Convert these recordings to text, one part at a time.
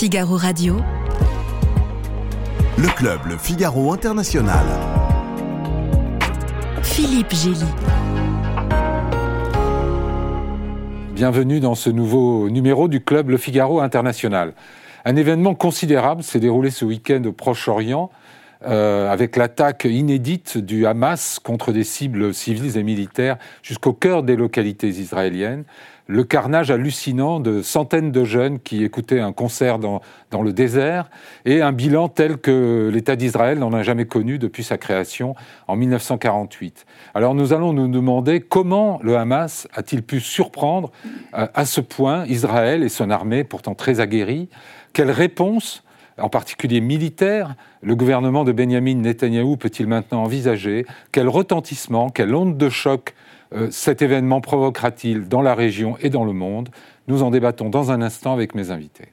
Figaro Radio. Le club Le Figaro International. Philippe Gély. Bienvenue dans ce nouveau numéro du club Le Figaro International. Un événement considérable s'est déroulé ce week-end au Proche-Orient euh, avec l'attaque inédite du Hamas contre des cibles civiles et militaires jusqu'au cœur des localités israéliennes le carnage hallucinant de centaines de jeunes qui écoutaient un concert dans, dans le désert et un bilan tel que l'État d'Israël n'en a jamais connu depuis sa création en 1948. Alors nous allons nous demander comment le Hamas a-t-il pu surprendre euh, à ce point Israël et son armée pourtant très aguerrie Quelle réponse en particulier militaire, le gouvernement de Benjamin Netanyahou peut-il maintenant envisager Quel retentissement, quelle onde de choc euh, cet événement provoquera-t-il dans la région et dans le monde? Nous en débattons dans un instant avec mes invités.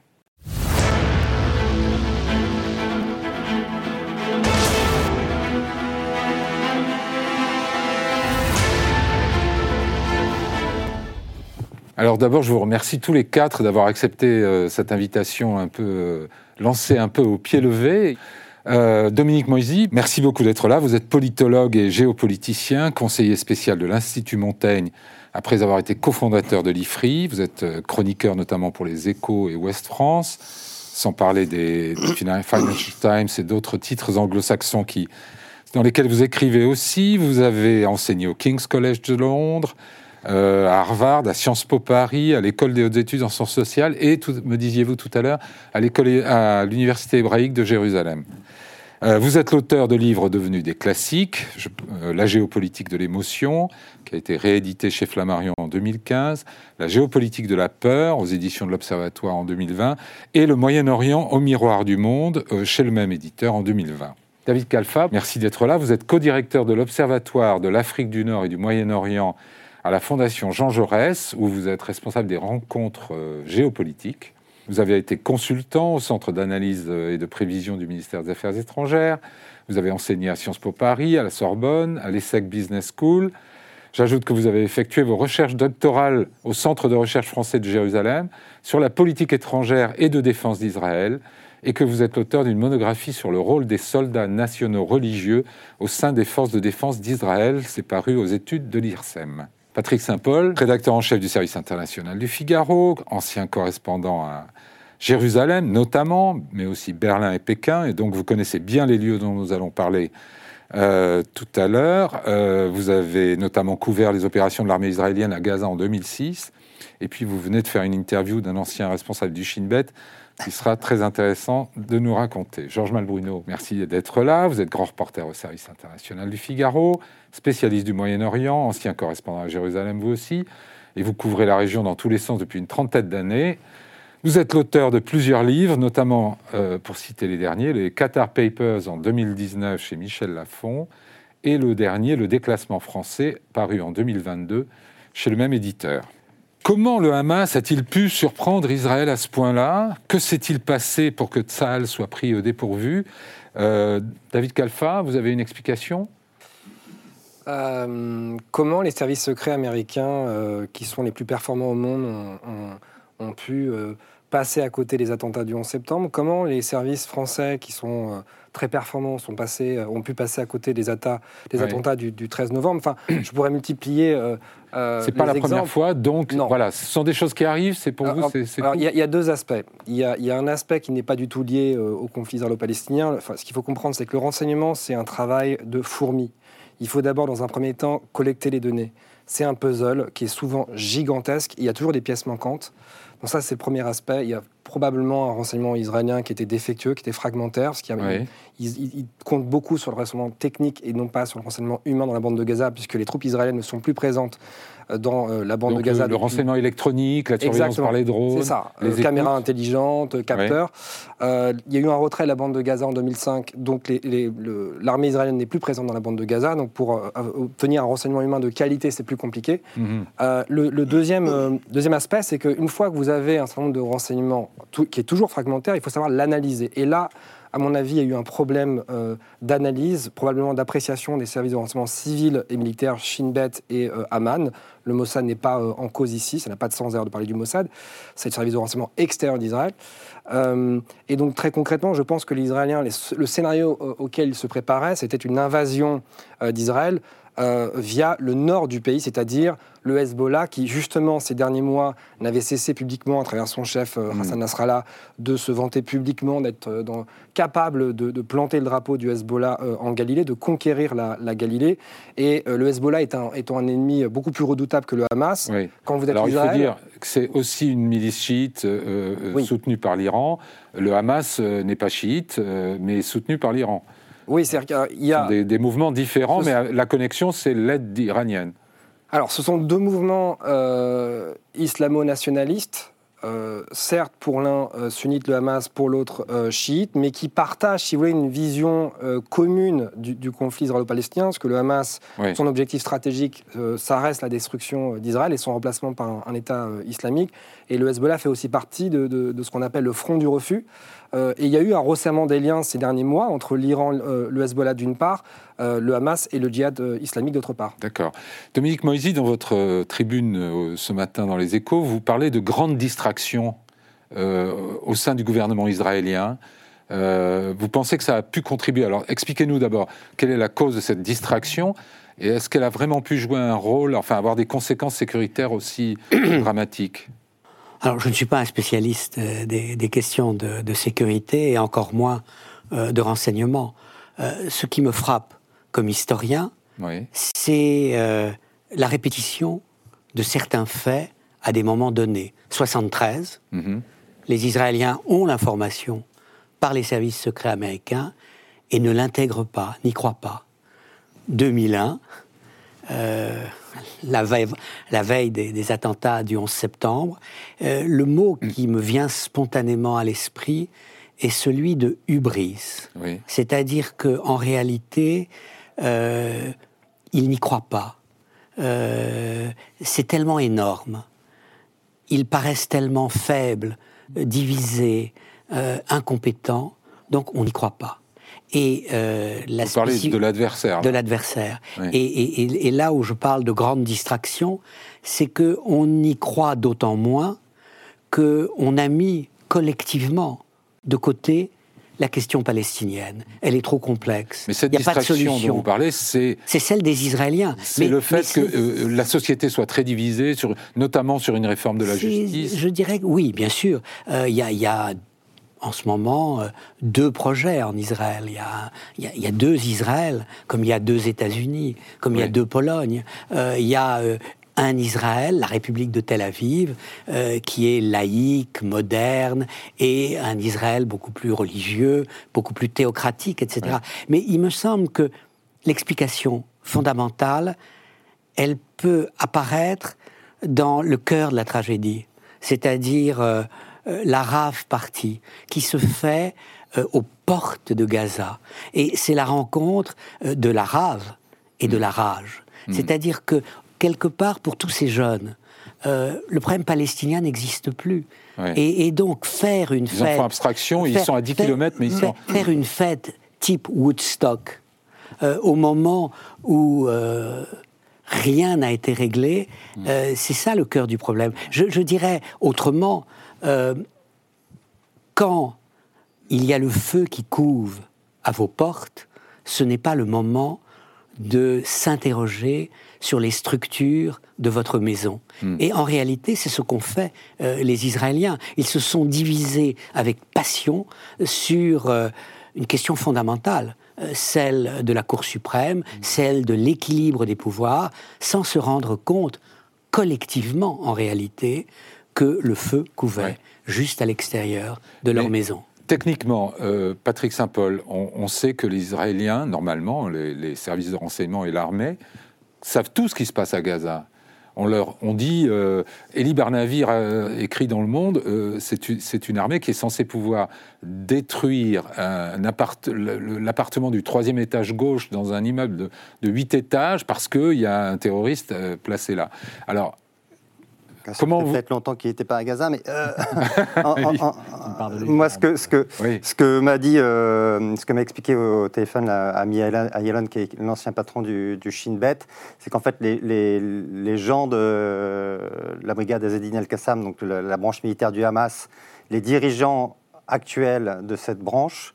Alors d'abord, je vous remercie tous les quatre d'avoir accepté euh, cette invitation un peu euh, lancée un peu au pied levé. Euh, Dominique Moisy, merci beaucoup d'être là. Vous êtes politologue et géopoliticien, conseiller spécial de l'Institut Montaigne, après avoir été cofondateur de l'IFRI. Vous êtes euh, chroniqueur notamment pour les Échos et Ouest France, sans parler des Financial Times et d'autres titres anglo-saxons dans lesquels vous écrivez aussi. Vous avez enseigné au King's College de Londres, euh, à Harvard, à Sciences Po Paris, à l'école des hautes études en sciences sociales et, me disiez-vous tout à l'heure, à l'université hébraïque de Jérusalem. Euh, vous êtes l'auteur de livres devenus des classiques, euh, La géopolitique de l'émotion, qui a été réédité chez Flammarion en 2015, La géopolitique de la peur, aux éditions de l'Observatoire en 2020, et Le Moyen-Orient au miroir du monde, euh, chez le même éditeur en 2020. David Kalfa, merci d'être là. Vous êtes co-directeur de l'Observatoire de l'Afrique du Nord et du Moyen-Orient à la Fondation Jean Jaurès, où vous êtes responsable des rencontres géopolitiques. Vous avez été consultant au Centre d'analyse et de prévision du ministère des Affaires étrangères. Vous avez enseigné à Sciences Po Paris, à la Sorbonne, à l'ESSEC Business School. J'ajoute que vous avez effectué vos recherches doctorales au Centre de recherche français de Jérusalem sur la politique étrangère et de défense d'Israël et que vous êtes l'auteur d'une monographie sur le rôle des soldats nationaux religieux au sein des forces de défense d'Israël. C'est paru aux études de l'IRSEM. Patrick Saint-Paul, rédacteur en chef du service international du Figaro, ancien correspondant à Jérusalem notamment, mais aussi Berlin et Pékin, et donc vous connaissez bien les lieux dont nous allons parler euh, tout à l'heure. Euh, vous avez notamment couvert les opérations de l'armée israélienne à Gaza en 2006, et puis vous venez de faire une interview d'un ancien responsable du Shin Bet qui sera très intéressant de nous raconter. Georges Malbruno, merci d'être là. Vous êtes grand reporter au service international du Figaro, spécialiste du Moyen-Orient, ancien correspondant à Jérusalem vous aussi, et vous couvrez la région dans tous les sens depuis une trentaine d'années. Vous êtes l'auteur de plusieurs livres, notamment, euh, pour citer les derniers, les Qatar Papers en 2019 chez Michel Lafon, et le dernier, Le déclassement français, paru en 2022 chez le même éditeur. Comment le Hamas a-t-il pu surprendre Israël à ce point-là? Que s'est-il passé pour que Tsahal soit pris au dépourvu? Euh, David Kalfa, vous avez une explication? Euh, comment les services secrets américains, euh, qui sont les plus performants au monde, ont, pu passer à côté des attentats du 11 septembre Comment les services français, qui sont très performants sont passés, euh, ont pu passer à côté des, des attentats du, 13 novembre? Enfin, je pourrais multiplier. Euh, euh c'est pas la première fois, donc non. voilà, ce sont des choses qui arrivent. C'est pour vous. Il y, a deux aspects. Il y, y, a un aspect qui n'est pas du tout lié euh, au conflit israélo-palestinien. Enfin, ce qu'il faut comprendre, c'est que le renseignement, c'est un travail de fourmi. Il faut d'abord, dans un premier temps, collecter les données. C'est un puzzle qui est souvent gigantesque. Il y a toujours des pièces manquantes. Donc ça, c'est le premier aspect. Il y a probablement un renseignement israélien qui était défectueux, qui était fragmentaire, parce qu'il compte beaucoup sur le renseignement technique et non pas sur le renseignement humain dans la bande de Gaza, puisque les troupes israéliennes ne sont plus présentes dans euh, la bande de Gaza. Le, renseignement électronique, la surveillance par les drones. C'est ça, les euh, caméras intelligentes, capteurs. il y a eu un retrait de la bande de Gaza en 2005, donc l'armée israélienne n'est plus présente dans la bande de Gaza, donc pour obtenir un renseignement humain de qualité, c'est plus compliqué. Mhm. le, deuxième, deuxième aspect, c'est qu'une fois que vous vous avez un certain nombre de renseignements qui est toujours fragmentaire, il faut savoir l'analyser. Et là, à mon avis, il y a eu un problème euh, d'analyse, probablement d'appréciation des services de renseignement civils et militaires Shin Bet et euh, Aman. Le Mossad n'est pas euh, en cause ici, ça n'a pas de sens d'ailleurs de parler du Mossad. C'est le service de renseignement extérieur d'Israël. et donc très concrètement, je pense que les Israéliens, le scénario auquel ils se préparaient, c'était une invasion d'Israël via le nord du pays, c'est-à-dire le Hezbollah, qui justement ces derniers mois n'avait cessé publiquement, à travers son chef euh, mm. Hassan Nasrallah, de se vanter publiquement d'être euh, capable de, planter le drapeau du Hezbollah euh, en Galilée, de conquérir la, Galilée. Et le Hezbollah est un, étant un ennemi beaucoup plus redoutable que le Hamas. Quand vous êtes Alors il faut dire que c'est aussi une milice chiite soutenue par l'Iran. Le Hamas n'est pas chiite, mais soutenu par l'Iran. Oui, c'est-à-dire qu'il y a... Des, des, mouvements différents, mais la connexion, c'est l'aide iranienne. Alors, ce sont deux mouvements euh, islamo-nationalistes, euh, certes pour l'un euh, sunnite, le Hamas, pour l'autre chiite, mais qui partagent, si vous voulez, une vision commune du, conflit israélo-palestinien, parce que le Hamas, son objectif stratégique, ça reste la destruction d'Israël et son remplacement par un, État islamique, et le Hezbollah fait aussi partie de ce qu'on appelle le front du refus. Euh, et il y a eu un resserrement des liens ces derniers mois entre l'Iran, euh, le Hezbollah d'une part, euh, le Hamas et le djihad islamique d'autre part. D'accord. Dominique Moisy, dans votre tribune ce matin dans les échos, vous parlez de grandes distractions au sein du gouvernement israélien. vous pensez que ça a pu contribuer? Alors expliquez-nous d'abord quelle est la cause de cette distraction et est-ce qu'elle a vraiment pu jouer un rôle, enfin avoir des conséquences sécuritaires aussi dramatiques? Alors, je ne suis pas un spécialiste euh, des, questions de, sécurité et encore moins euh, de renseignement. Euh, ce qui me frappe comme historien, c'est la répétition de certains faits à des moments donnés. 73, mhm. les Israéliens ont l'information par les services secrets américains et ne l'intègrent pas, n'y croient pas. 2001, la veille, des, attentats du 11 septembre, euh, le mot mm. qui me vient spontanément à l'esprit est celui de hubris. C'est-à-dire qu'en réalité, euh, ils n'y croient pas. Euh, c'est tellement énorme. Ils paraissent tellement faibles, divisés, incompétents, donc on n'y croit pas. Et euh, la Vous parlez de l'adversaire. De l'adversaire. Et, là où je parle de grande distraction, c'est que on y croit d'autant moins que on a mis collectivement de côté la question palestinienne. Elle est trop complexe. Mais cette distraction dont vous parlez, c'est... C'est celle des Israéliens. C'est le fait que euh, la société soit très divisée, sur, notamment sur une réforme de la justice. Je dirais que oui, bien sûr. Euh, il y, y, a en ce moment euh, deux projets en Israël. Il y, a, il, y a, deux Israël, comme il y a deux États-Unis, comme il y a deux Polognes. Euh, il y a euh, un Israël, la République de Tel Aviv, qui est laïque, moderne, et un Israël beaucoup plus religieux, beaucoup plus théocratique, etc. Mais il me semble que l'explication fondamentale, elle peut apparaître dans le cœur de la tragédie, c'est-à-dire euh, la rave partie qui se fait euh, aux portes de Gaza. Et c'est la rencontre euh, de la rave et de mm. la rage. Mm. C'est-à-dire que, quelque part, pour tous ces jeunes, le problème palestinien n'existe plus. Et, donc, faire une fête. Ils font abstraction, ils sont à 10 km, mais ils sont. Faire une fête type Woodstock, au moment où. rien n'a été réglé, c'est ça le cœur du problème. je dirais autrement, euh, quand il y a le feu qui couve à vos portes, ce n'est pas le moment de s'interroger sur les structures de votre maison. Hmm. Et en réalité, c'est ce qu'ont fait euh, les Israéliens. Ils se sont divisés avec passion sur euh, une question fondamentale, celle de la Cour suprême, hmm. celle de l'équilibre des pouvoirs, sans se rendre compte collectivement, en réalité, que le feu couvait juste à l'extérieur de leur maison. Techniquement, euh, Patrick Saint-Paul, on, sait que les Israéliens, normalement, les, services de renseignement et l'armée, savent tout ce qui se passe à Gaza. On leur on dit, euh, Elie Barnavir écrit dans Le Monde, euh, c'est une armée qui est censée pouvoir détruire l'appartement du troisième étage gauche dans un immeuble de huit étages parce qu'il y a un terroriste placé là. Alors, Comment fait peut-être longtemps qu'il n'était pas à Gaza, mais euh, moi, ce que, ce que, ce que m'a dit, euh, ce que m'a expliqué au téléphone à Yelon, qui est l'ancien patron du, du Shin Bet, c'est qu'en fait, les, les, les, gens de la brigade Azedine al-Qassam, donc la, branche militaire du Hamas, les dirigeants actuels de cette branche,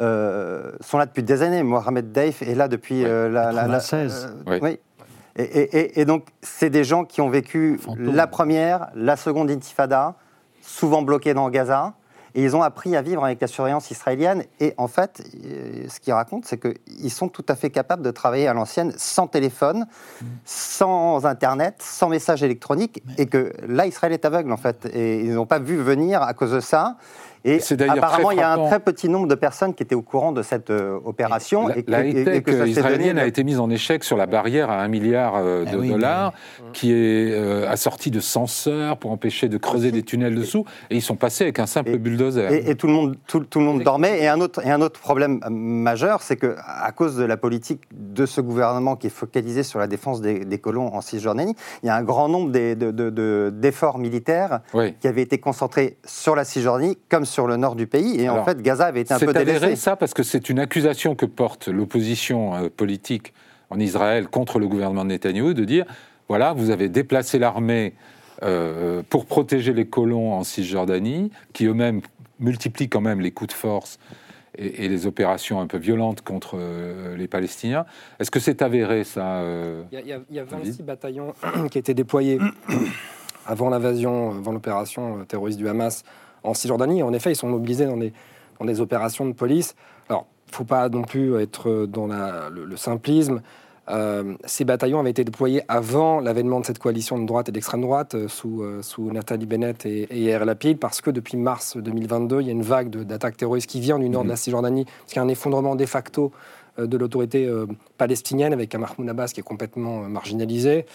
euh, sont là depuis des années. Mohamed Deif est là depuis la, la, 16. oui. Et, donc, c'est des gens qui ont vécu la première, la seconde intifada, souvent bloqués dans Gaza, et ils ont appris à vivre avec la surveillance israélienne. Et en fait, euh, ce qu'ils racontent, c'est qu'ils sont tout à fait capables de travailler à l'ancienne sans téléphone, sans Internet, sans message électronique, et que là, Israël est aveugle, en fait. Et ils n'ont pas vu venir à cause de ça. Et apparemment, il y a un très petit nombre de personnes qui étaient au courant de cette euh, opération. La, et, la que israélienne a été mise en échec sur la barrière à un milliard euh, de eh dollars, qui est euh, assortie de censeurs pour empêcher de creuser des tunnels dessous. Et ils sont passés avec un simple bulldozer. Et, tout le monde, tout, tout, le monde dormait. Et un autre, et un autre problème majeur, c'est que à cause de la politique de ce gouvernement qui est focalisé sur la défense des, colons en Cisjordanie, il y a un grand nombre d'efforts militaires qui avaient été concentrés sur la Cisjordanie comme sur le nord du pays. Et en fait, Gaza avait été un peu délaissé. C'est ça parce que c'est une accusation que porte l'opposition euh, politique en Israël contre le gouvernement de Netanyahou de dire voilà, vous avez déplacé l'armée euh, pour protéger les colons en Cisjordanie, qui eux-mêmes multiplient quand même les coups de force et, les opérations un peu violentes contre euh, les Palestiniens. Est-ce que c'est avéré ça Il y, y, a 26 bataillons qui étaient déployés avant l'invasion, avant l'opération terroriste du Hamas en Cisjordanie. En effet, ils sont mobilisés dans des, dans des opérations de police. Alors, il ne faut pas non plus être dans le, simplisme. Euh, ces bataillons avaient été déployés avant l'avènement de cette coalition de droite et d'extrême droite euh, sous, euh, sous Nathalie Bennett et, et Yair Lapid, parce que depuis mars 2022, il y a une vague d'attaques terroristes qui vient du nord de la mmh. Cisjordanie, parce qu'il y a un effondrement de facto de l'autorité euh, palestinienne avec un Mahmoud Abbas qui est complètement euh, marginalisé.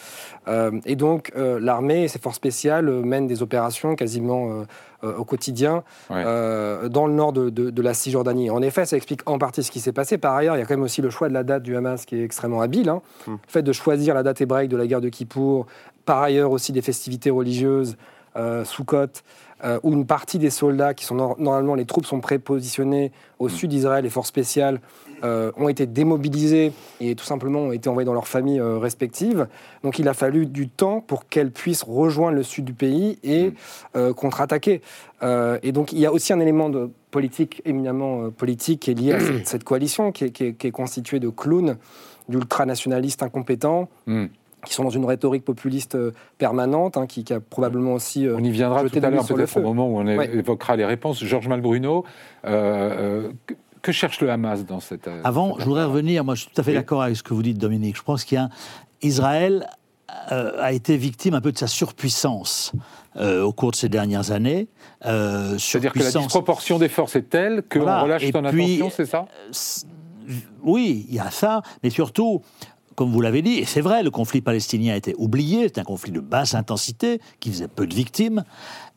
et donc l'armée et ses forces spéciales mènent des opérations quasiment au quotidien dans le nord de, la Cisjordanie. En effet, ça explique en partie ce qui s'est passé. Par ailleurs, il y a quand même aussi le choix de la date du Hamas qui est extrêmement habile. Hein. Hmm. Le fait de choisir la date hébraïque de la guerre de Kippour, par ailleurs aussi des festivités religieuses, sous côte. où une partie des soldats, qui sont normalement les troupes sont prépositionnées au hmm. sud d'Israël, les forces spéciales, euh, ont été démobilisés et tout simplement ont été envoyés dans leurs familles euh, respectives. Donc il a fallu du temps pour qu'elles puissent rejoindre le sud du pays et mm. euh, contre-attaquer. et donc il y a aussi un élément de politique, éminemment politique, qui est lié à cette, coalition, qui est, constituée de clowns, d'ultranationalistes incompétents. Mm. Qui sont dans une rhétorique populiste permanente, hein, qui, a probablement aussi. on y viendra tout à l'heure, peut-être au moment où on évoquera les réponses. Georges Malbruno, que cherche le Hamas dans cette... Euh, Avant, je voudrais revenir, moi je suis tout à fait d'accord avec ce que vous dites Dominique, je pense qu'il y a... Israël euh, a été victime un peu de sa surpuissance euh, au cours de ces dernières années. C'est-à-dire que la disproportion des forces est telle qu'on relâche son attention, c'est ça? Oui, il y a ça, mais surtout, comme vous l'avez dit, et c'est vrai, le conflit palestinien a été oublié, c'est un conflit de basse intensité qui faisait peu de victimes.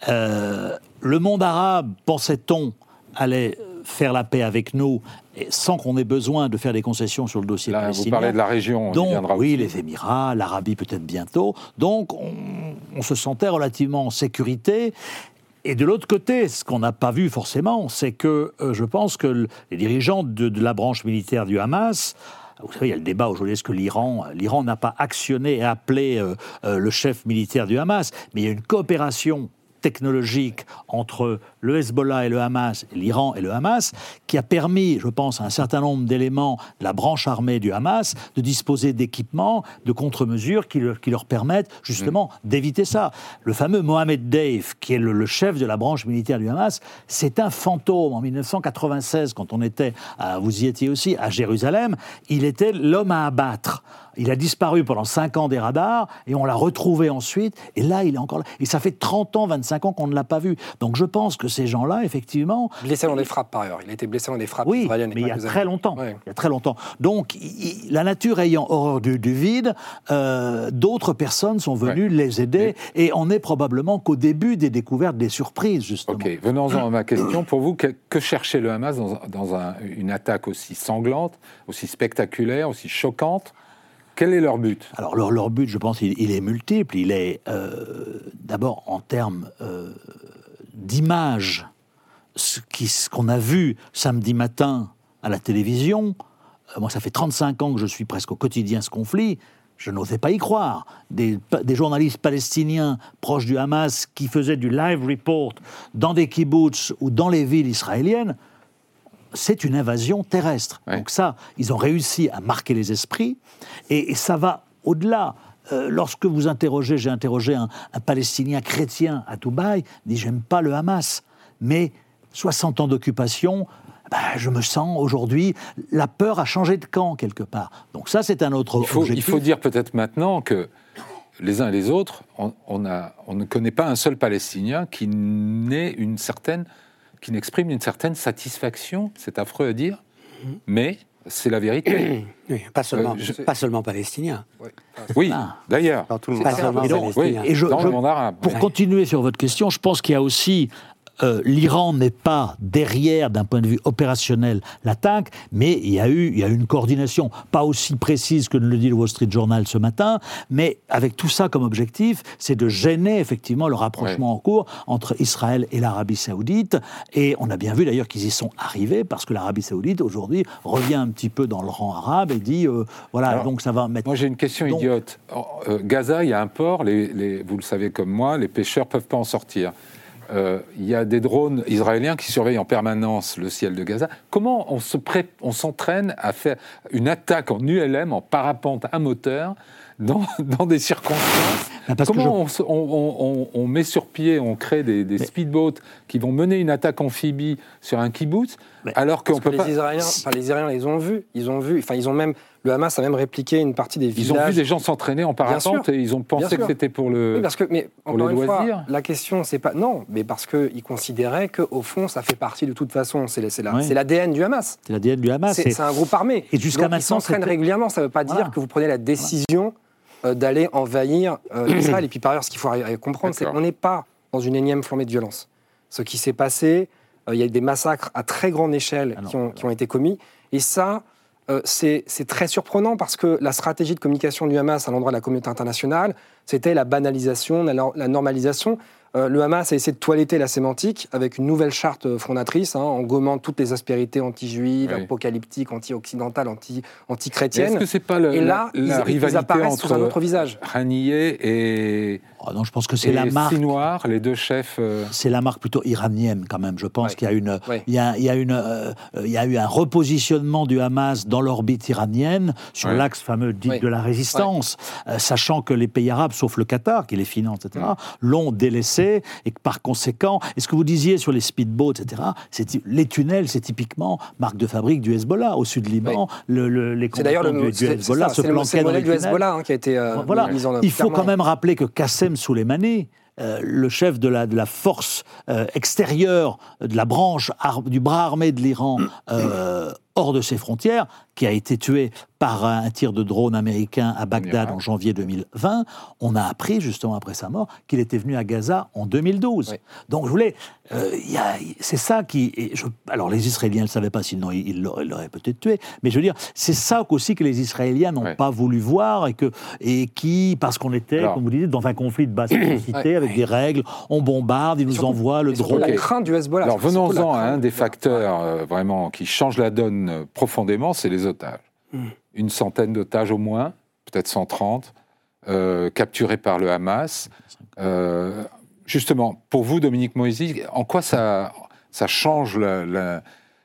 le monde arabe, pensait-on, allait faire la paix avec nous sans qu'on ait besoin de faire des concessions sur le dossier Là, palestinien. Vous parlez de la région, Donc, oui, les Émirats, l'Arabie peut-être bientôt. Donc, on, se sentait relativement en sécurité. Et de l'autre côté, ce qu'on n'a pas vu forcément, c'est que euh, je pense que les dirigeants de, la branche militaire du Hamas vous savez, il y a le débat aujourd'hui, est-ce que l'Iran, l'Iran n'a pas actionné et appelé euh, euh, le chef militaire du Hamas, mais il y a une coopération technologique entre le Hezbollah et le Hamas, l'Iran et le Hamas, qui a permis, je pense, à un certain nombre d'éléments de la branche armée du Hamas de disposer d'équipements, de contre-mesures qui, qui, leur permettent justement mm. d'éviter ça. Le fameux Mohamed Deif, qui est le, chef de la branche militaire du Hamas, c'est un fantôme. En 1996, quand on était, vous y étiez aussi, à Jérusalem, il était l'homme à abattre. Il a disparu pendant 5 ans des radars et on l'a retrouvé ensuite. Et là, il est encore là. Et ça fait 30 ans, 25 ans qu'on ne l'a pas vu. Donc je pense que ces gens-là, effectivement. Blessé dans des frappes, par ailleurs. Il a été blessé dans des frappes. Oui, mais il y a très longtemps. Il y a très longtemps. Donc la nature ayant horreur du, vide, euh, d'autres personnes sont venues les aider. Et on est probablement qu'au début des découvertes, des surprises, justement. Ok, venons-en à ma question. Pour vous, que, cherchait le Hamas dans, une attaque aussi sanglante, aussi spectaculaire, aussi choquante Quel est leur but? Alors leur, leur, but, je pense, il, est multiple. Il est euh, d'abord en termes euh, d'image, ce qu'on a vu samedi matin à la télévision. Euh, moi, ça fait 35 ans que je suis presque au quotidien ce conflit. Je n'osais pas y croire. Des, des, journalistes palestiniens proches du Hamas qui faisaient du live report dans des kibbutz ou dans les villes israéliennes, c'est une invasion terrestre. Donc ça, ils ont réussi à marquer les esprits, et, ça va au-delà. Euh, lorsque vous interrogez, j'ai interrogé un, Palestinien chrétien à Dubaï, il dit j'aime pas le Hamas, mais 60 ans d'occupation, ben, je me sens aujourd'hui, la peur a changé de camp quelque part. Donc ça, c'est un autre il faut, Il faut dire peut-être maintenant que les uns et les autres, on, a, on ne connaît pas un seul Palestinien qui n'ait une certaine, qui n'exprime une certaine satisfaction. C'est affreux à dire, mhm. mais c'est la vérité. oui, pas seulement, euh, pas seulement palestinien. Oui, d'ailleurs. Dans tout le monde. et dans le monde arabe. Pour continuer sur votre question, je pense qu'il y a aussi euh, l'Iran n'est pas derrière, d'un point de vue opérationnel, l'attaque, mais il y, a eu, il y a une coordination, pas aussi précise que ne le dit le Wall Street Journal ce matin, mais avec tout ça comme objectif, c'est de gêner effectivement le rapprochement en cours entre Israël et l'Arabie saoudite. Et on a bien vu d'ailleurs qu'ils y sont arrivés, parce que l'Arabie saoudite, aujourd'hui, revient un petit peu dans le rang arabe et dit, euh, voilà, donc ça va mettre... Moi j'ai une question idiote. Euh, Gaza, il y a un port, les, vous le savez comme moi, les pêcheurs peuvent pas en sortir. Euh, il y a des drones israéliens qui surveillent en permanence le ciel de Gaza. Comment on, se on s'entraîne à faire une attaque en ULM, en parapente à moteur, dans, des circonstances Comment on, met sur pied, on crée des, speedboats qui vont mener une attaque amphibie sur un kibbutz, alors qu'on peut les Israéliens, les Israéliens, ils ont vu, ils ont vu, enfin ils ont même le Hamas a même répliqué une partie des villages. Ils ont vu des gens s'entraîner en parapente et ils ont pensé que c'était pour le. Oui, parce que, mais encore une fois, la question, c'est pas. Non, mais parce qu'ils considéraient qu'au fond, ça fait partie de toute façon. C'est l'ADN du Hamas. C'est l'ADN du Hamas. C'est un groupe armé. Et jusqu'à maintenant. Ils s'entraînent régulièrement. Ça ne veut pas dire que vous prenez la décision euh, d'aller envahir euh, Israël. et puis par ailleurs, ce qu'il faut comprendre, c'est qu'on n'est pas dans une énième flambée de violence. Ce qui s'est passé, euh, il y a eu des massacres à très grande échelle ah qui, ont, qui ont été commis. Et ça, euh, c'est très surprenant parce que la stratégie de communication du Hamas à l'endroit de la communauté internationale, c'était la banalisation, la normalisation. Euh, le Hamas a essayé de toiletter la sémantique avec une nouvelle charte euh, fondatrice, hein, en gommant toutes les aspérités anti-juives, apocalyptiques, anti-occidentales, anti-chrétiennes. Est-ce que c'est pas le, et là, la, ils, apparaissent sous un autre visage et oh non, je pense que c'est la marque. Noir, les deux chefs. Euh, c'est la marque plutôt iranienne quand même. Je pense qu'il y a une, il, y a, il y a une, il y a eu un repositionnement du Hamas dans l'orbite iranienne sur l'axe fameux dit de la résistance, sachant que les pays arabes, sauf le Qatar qui les finance, etc., l'ont délaissé et que par conséquent, et ce que vous disiez sur les speedboats, etc., les tunnels, c'est typiquement marque de fabrique du Hezbollah. Au sud Liban, le, les combattants du, du, Hezbollah se planquaient dans les du Hezbollah hein, qui a été euh, voilà. mis en œuvre. Il faut quand même rappeler que Qassem Soleimani, euh, le chef de la, force euh, extérieure de la branche du bras armé de l'Iran hors de ses frontières, qui a été tué par un tir de drone américain à Bagdad en janvier 2020, on a appris justement après sa mort qu'il était venu à Gaza en 2012. Donc je voulais, euh, c'est ça qui, je, alors les Israéliens ne le savaient pas, sinon ils l'auraient peut-être tué. Mais je veux dire, c'est ça aussi que les Israéliens n'ont pas voulu voir et que et qui, parce qu'on était, comme vous dites, dans un conflit de basse intensité avec des règles, on bombarde, ils nous envoient le drone. La crainte du Hezbollah. Alors venons-en à un des facteurs euh, vraiment qui change la donne profondément, c'est les otages. Hmm. Une centaine d'otages au moins, peut-être 130, euh, capturés par le Hamas. Euh, justement, pour vous, Dominique Moïse, en quoi ça, ça change la,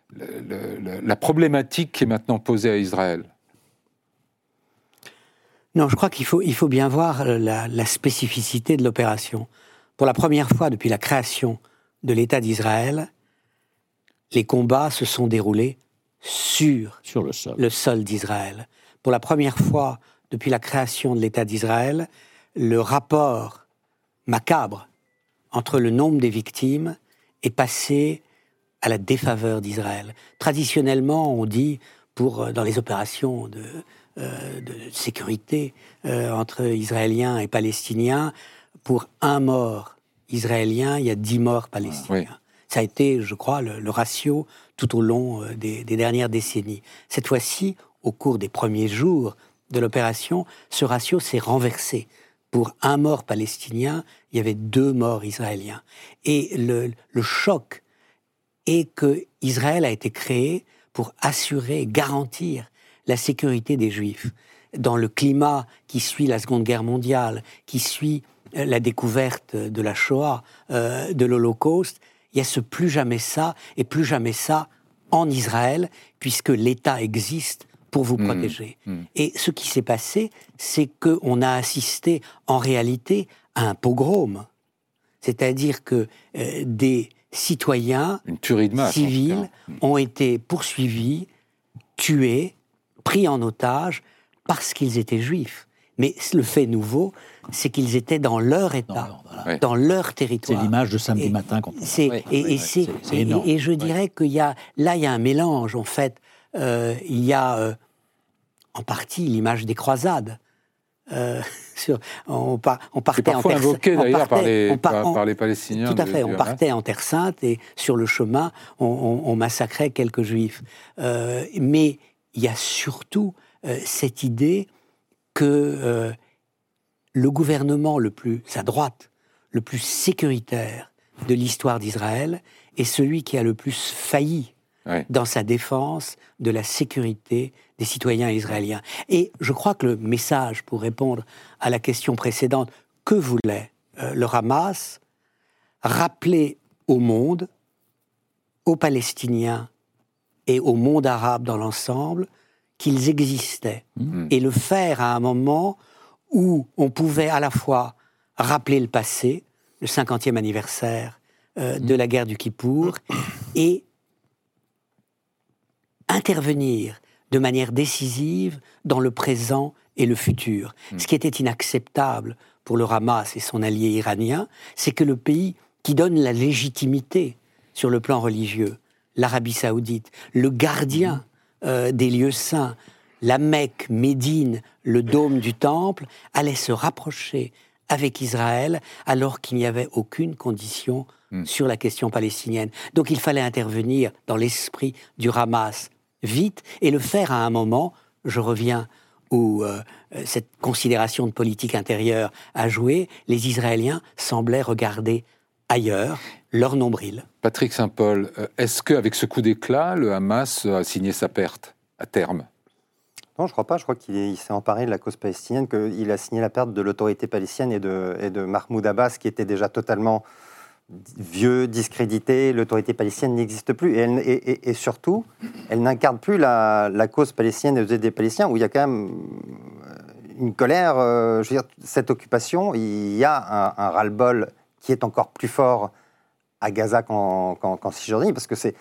la, problématique qui est maintenant posée à Israël? Non, je crois qu'il faut, il faut bien voir la spécificité de l'opération. Pour la première fois depuis la création de l'État d'Israël, les combats se sont déroulés sur, sur le sol, le sol d'Israël. Pour la première fois depuis la création de l'État d'Israël, le rapport macabre entre le nombre des victimes est passé à la défaveur d'Israël. Traditionnellement, on dit, pour, euh, dans les opérations de, euh, de sécurité euh, entre Israéliens et Palestiniens, pour un mort israélien, il y a dix morts palestiniens. Ça a été, je crois, le, ratio tout au long euh, des, dernières décennies. Cette fois-ci, au cours des premiers jours de l'opération, ce ratio s'est renversé. Pour un mort palestinien, il y avait deux morts israéliens. Et le, choc est que Israël a été créé pour assurer, garantir la sécurité des Juifs. Dans le climat qui suit la Seconde Guerre mondiale, qui suit euh, la découverte de la Shoah, euh, de l'Holocauste, il y a ce plus jamais ça, et plus jamais ça en Israël, puisque l'État existe pour vous mmh. protéger. Mmh. Et ce qui s'est passé, c'est qu'on a assisté en réalité à un pogrom. C'est-à-dire que euh, des citoyens civils mmh. ont été poursuivis, tués, pris en otage parce qu'ils étaient juifs. Mais le fait nouveau, c'est qu'ils étaient dans leur État, dans leur territoire. C'est l'image de samedi matin. Quand on... et, et, je dirais qu'il y a là, il y a un mélange en fait. Euh, il y a euh, en partie l'image des croisades. Euh, sur, on, on, partait parfois en invoqué d'ailleurs par, les, par, les Palestiniens. Tout à fait, on partait en Terre Sainte et sur le chemin, on, massacrait quelques Juifs. Euh, mais il y a surtout euh, cette idée que le gouvernement le plus à droite, le plus sécuritaire de l'histoire d'Israël est celui qui a le plus failli dans sa défense de la sécurité des citoyens israéliens. Et je crois que le message, pour répondre à la question précédente, que voulait euh, le Hamas? Rappeler au monde, aux Palestiniens et au monde arabe dans l'ensemble, qu'ils existaient. Mmh. Et le faire à un moment où on pouvait à la fois rappeler le passé, le 50e anniversaire euh, de mmh. la guerre du Kippour, et intervenir de manière décisive dans le présent et le futur. Hmm. Ce qui était inacceptable pour le Hamas et son allié iranien, c'est que le pays qui donne la légitimité sur le plan religieux, l'Arabie saoudite, le gardien hmm. Euh, des lieux saints, la Mecque, Médine, le dôme du temple, allait se rapprocher avec Israël alors qu'il n'y avait aucune condition hmm. sur la question palestinienne. Donc il fallait intervenir dans l'esprit du Hamas vite et le faire à un moment, je reviens où euh, cette considération de politique intérieure a joué, les Israéliens semblaient regarder ailleurs leur nombril. Patrick Saint-Paul, euh, est-ce qu'avec ce coup d'éclat, le Hamas a signé sa perte à terme? Non, je crois pas. Je crois qu'il s'est emparé de la cause palestinienne, qu'il a signé la perte de l'autorité palestinienne et de, et de Mahmoud Abbas, qui était déjà totalement vieux, discrédité, l'autorité palestinienne n'existe plus. Et, surtout, elle n'incarne plus la, cause palestinienne et des Palestiniens, où il y a quand même euh, une colère. Euh, je veux dire, cette occupation, il y a un ras-le-bol qui est encore plus fort à Gaza qu'en Cisjordanie, parce que c'est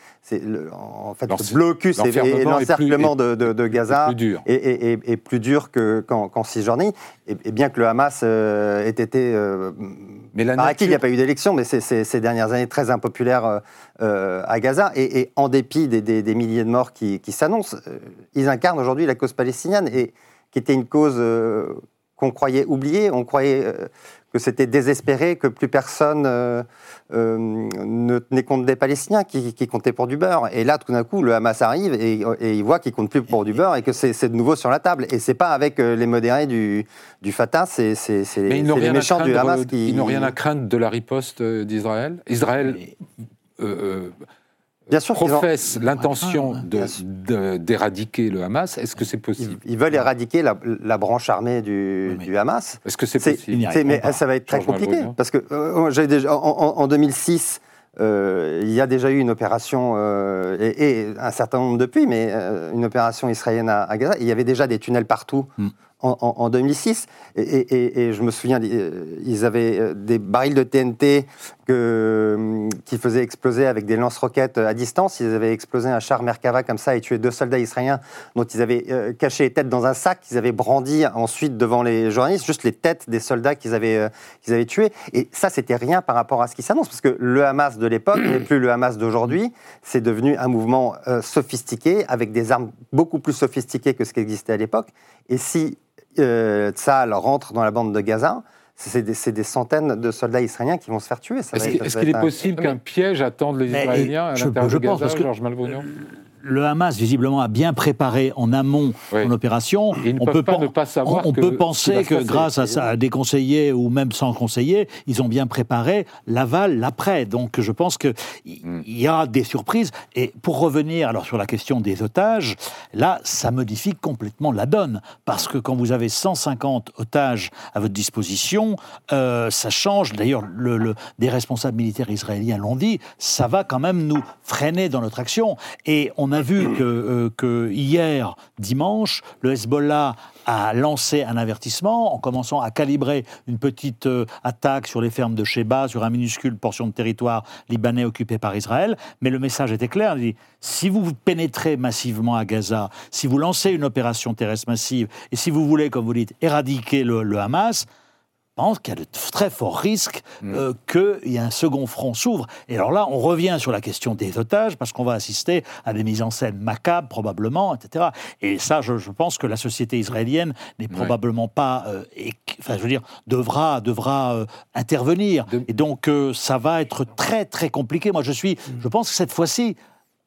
en fait le blocus et, l'encerclement de, de, Gaza est plus dur, et, plus dur qu'en Cisjordanie. Et, bien que le Hamas euh, ait été, euh, mais la nature... il n'y a pas eu d'élection, mais ces dernières années très impopulaire euh, à Gaza, et, en dépit des, milliers de morts qui, qui s'annoncent, ils incarnent aujourd'hui la cause palestinienne, et qui était une cause qu'on croyait oubliée. On croyait que c'était désespéré, que plus personne euh, euh, ne tenait compte des Palestiniens qui, comptaient pour du beurre. Et là, tout d'un coup, le Hamas arrive et, il voit qu'il compte plus pour du beurre et que c'est de nouveau sur la table. Et c'est pas avec euh, les modérés du, du Fatah, c'est les méchants du Hamas qui... Ils n'ont rien à craindre de la riposte d'Israël Israël, Bien sûr professent l'intention d'éradiquer le Hamas. Est-ce que c'est possible? Ils, veulent éradiquer la, branche armée du, Hamas. Est-ce que c'est possible? Mais ça va être très compliqué. Parce que euh, déjà, en, 2006, euh, il y a déjà eu une opération, euh, et, un certain nombre depuis, mais une opération israélienne à, Gaza. il y avait déjà des tunnels partout hmm en, 2006. Et, je me souviens, ils avaient des barils de TNT que, qui faisaient exploser avec des lance-roquettes à distance. Ils avaient explosé un char Merkava comme ça et tué deux soldats israéliens dont ils avaient euh, caché les têtes dans un sac qu'ils avaient brandi ensuite devant les journalistes, juste les têtes des soldats qu'ils avaient, euh, tués. Et ça, c'était rien par rapport à ce qui s'annonce, parce que le Hamas de l'époque n'est plus le Hamas d'aujourd'hui. C'est devenu un mouvement euh, sophistiqué, avec des armes beaucoup plus sophistiquées que ce qui existait à l'époque. Et si euh, Tsahal rentre dans la bande de Gaza, c'est des, centaines de soldats israéliens qui vont se faire tuer. Est-ce qu'il est, possible qu'un piège attende les Israéliens à l'intérieur de Gaza, Georges le Hamas, visiblement, a bien préparé en amont son opération. on peut pas ne pas savoir on, peut penser que grâce à, des conseillers ou même sans conseillers, ils ont bien préparé l'aval, l'après. Donc je pense qu'il hmm. y a des surprises. Et pour revenir alors sur la question des otages, là, ça modifie complètement la donne. Parce que quand vous avez 150 otages à votre disposition, euh, ça change. D'ailleurs, le, des responsables militaires israéliens l'ont dit, ça va quand même nous freiner dans notre action. Et on a vu euh, que hier, dimanche, le Hezbollah a lancé un avertissement en commençant à calibrer une petite euh, attaque sur les fermes de Sheba, sur un minuscule portion de territoire libanais occupé par Israël. Mais le message était clair. Il dit, si vous pénétrez massivement à Gaza, si vous lancez une opération terrestre massive, et si vous voulez, comme vous dites, éradiquer le Hamas, pense qu'il y a de très forts risques mm. euh, qu'il y ait un second front s'ouvre. Et alors là, on revient sur la question des otages, parce qu'on va assister à des mises en scène macabres, probablement, etc. Et ça, je, pense que la société israélienne n'est probablement pas, euh, enfin, je veux dire, devra, devra euh, intervenir. Et donc, ça va être très, très compliqué. Moi, je suis, mm. je pense que cette fois-ci,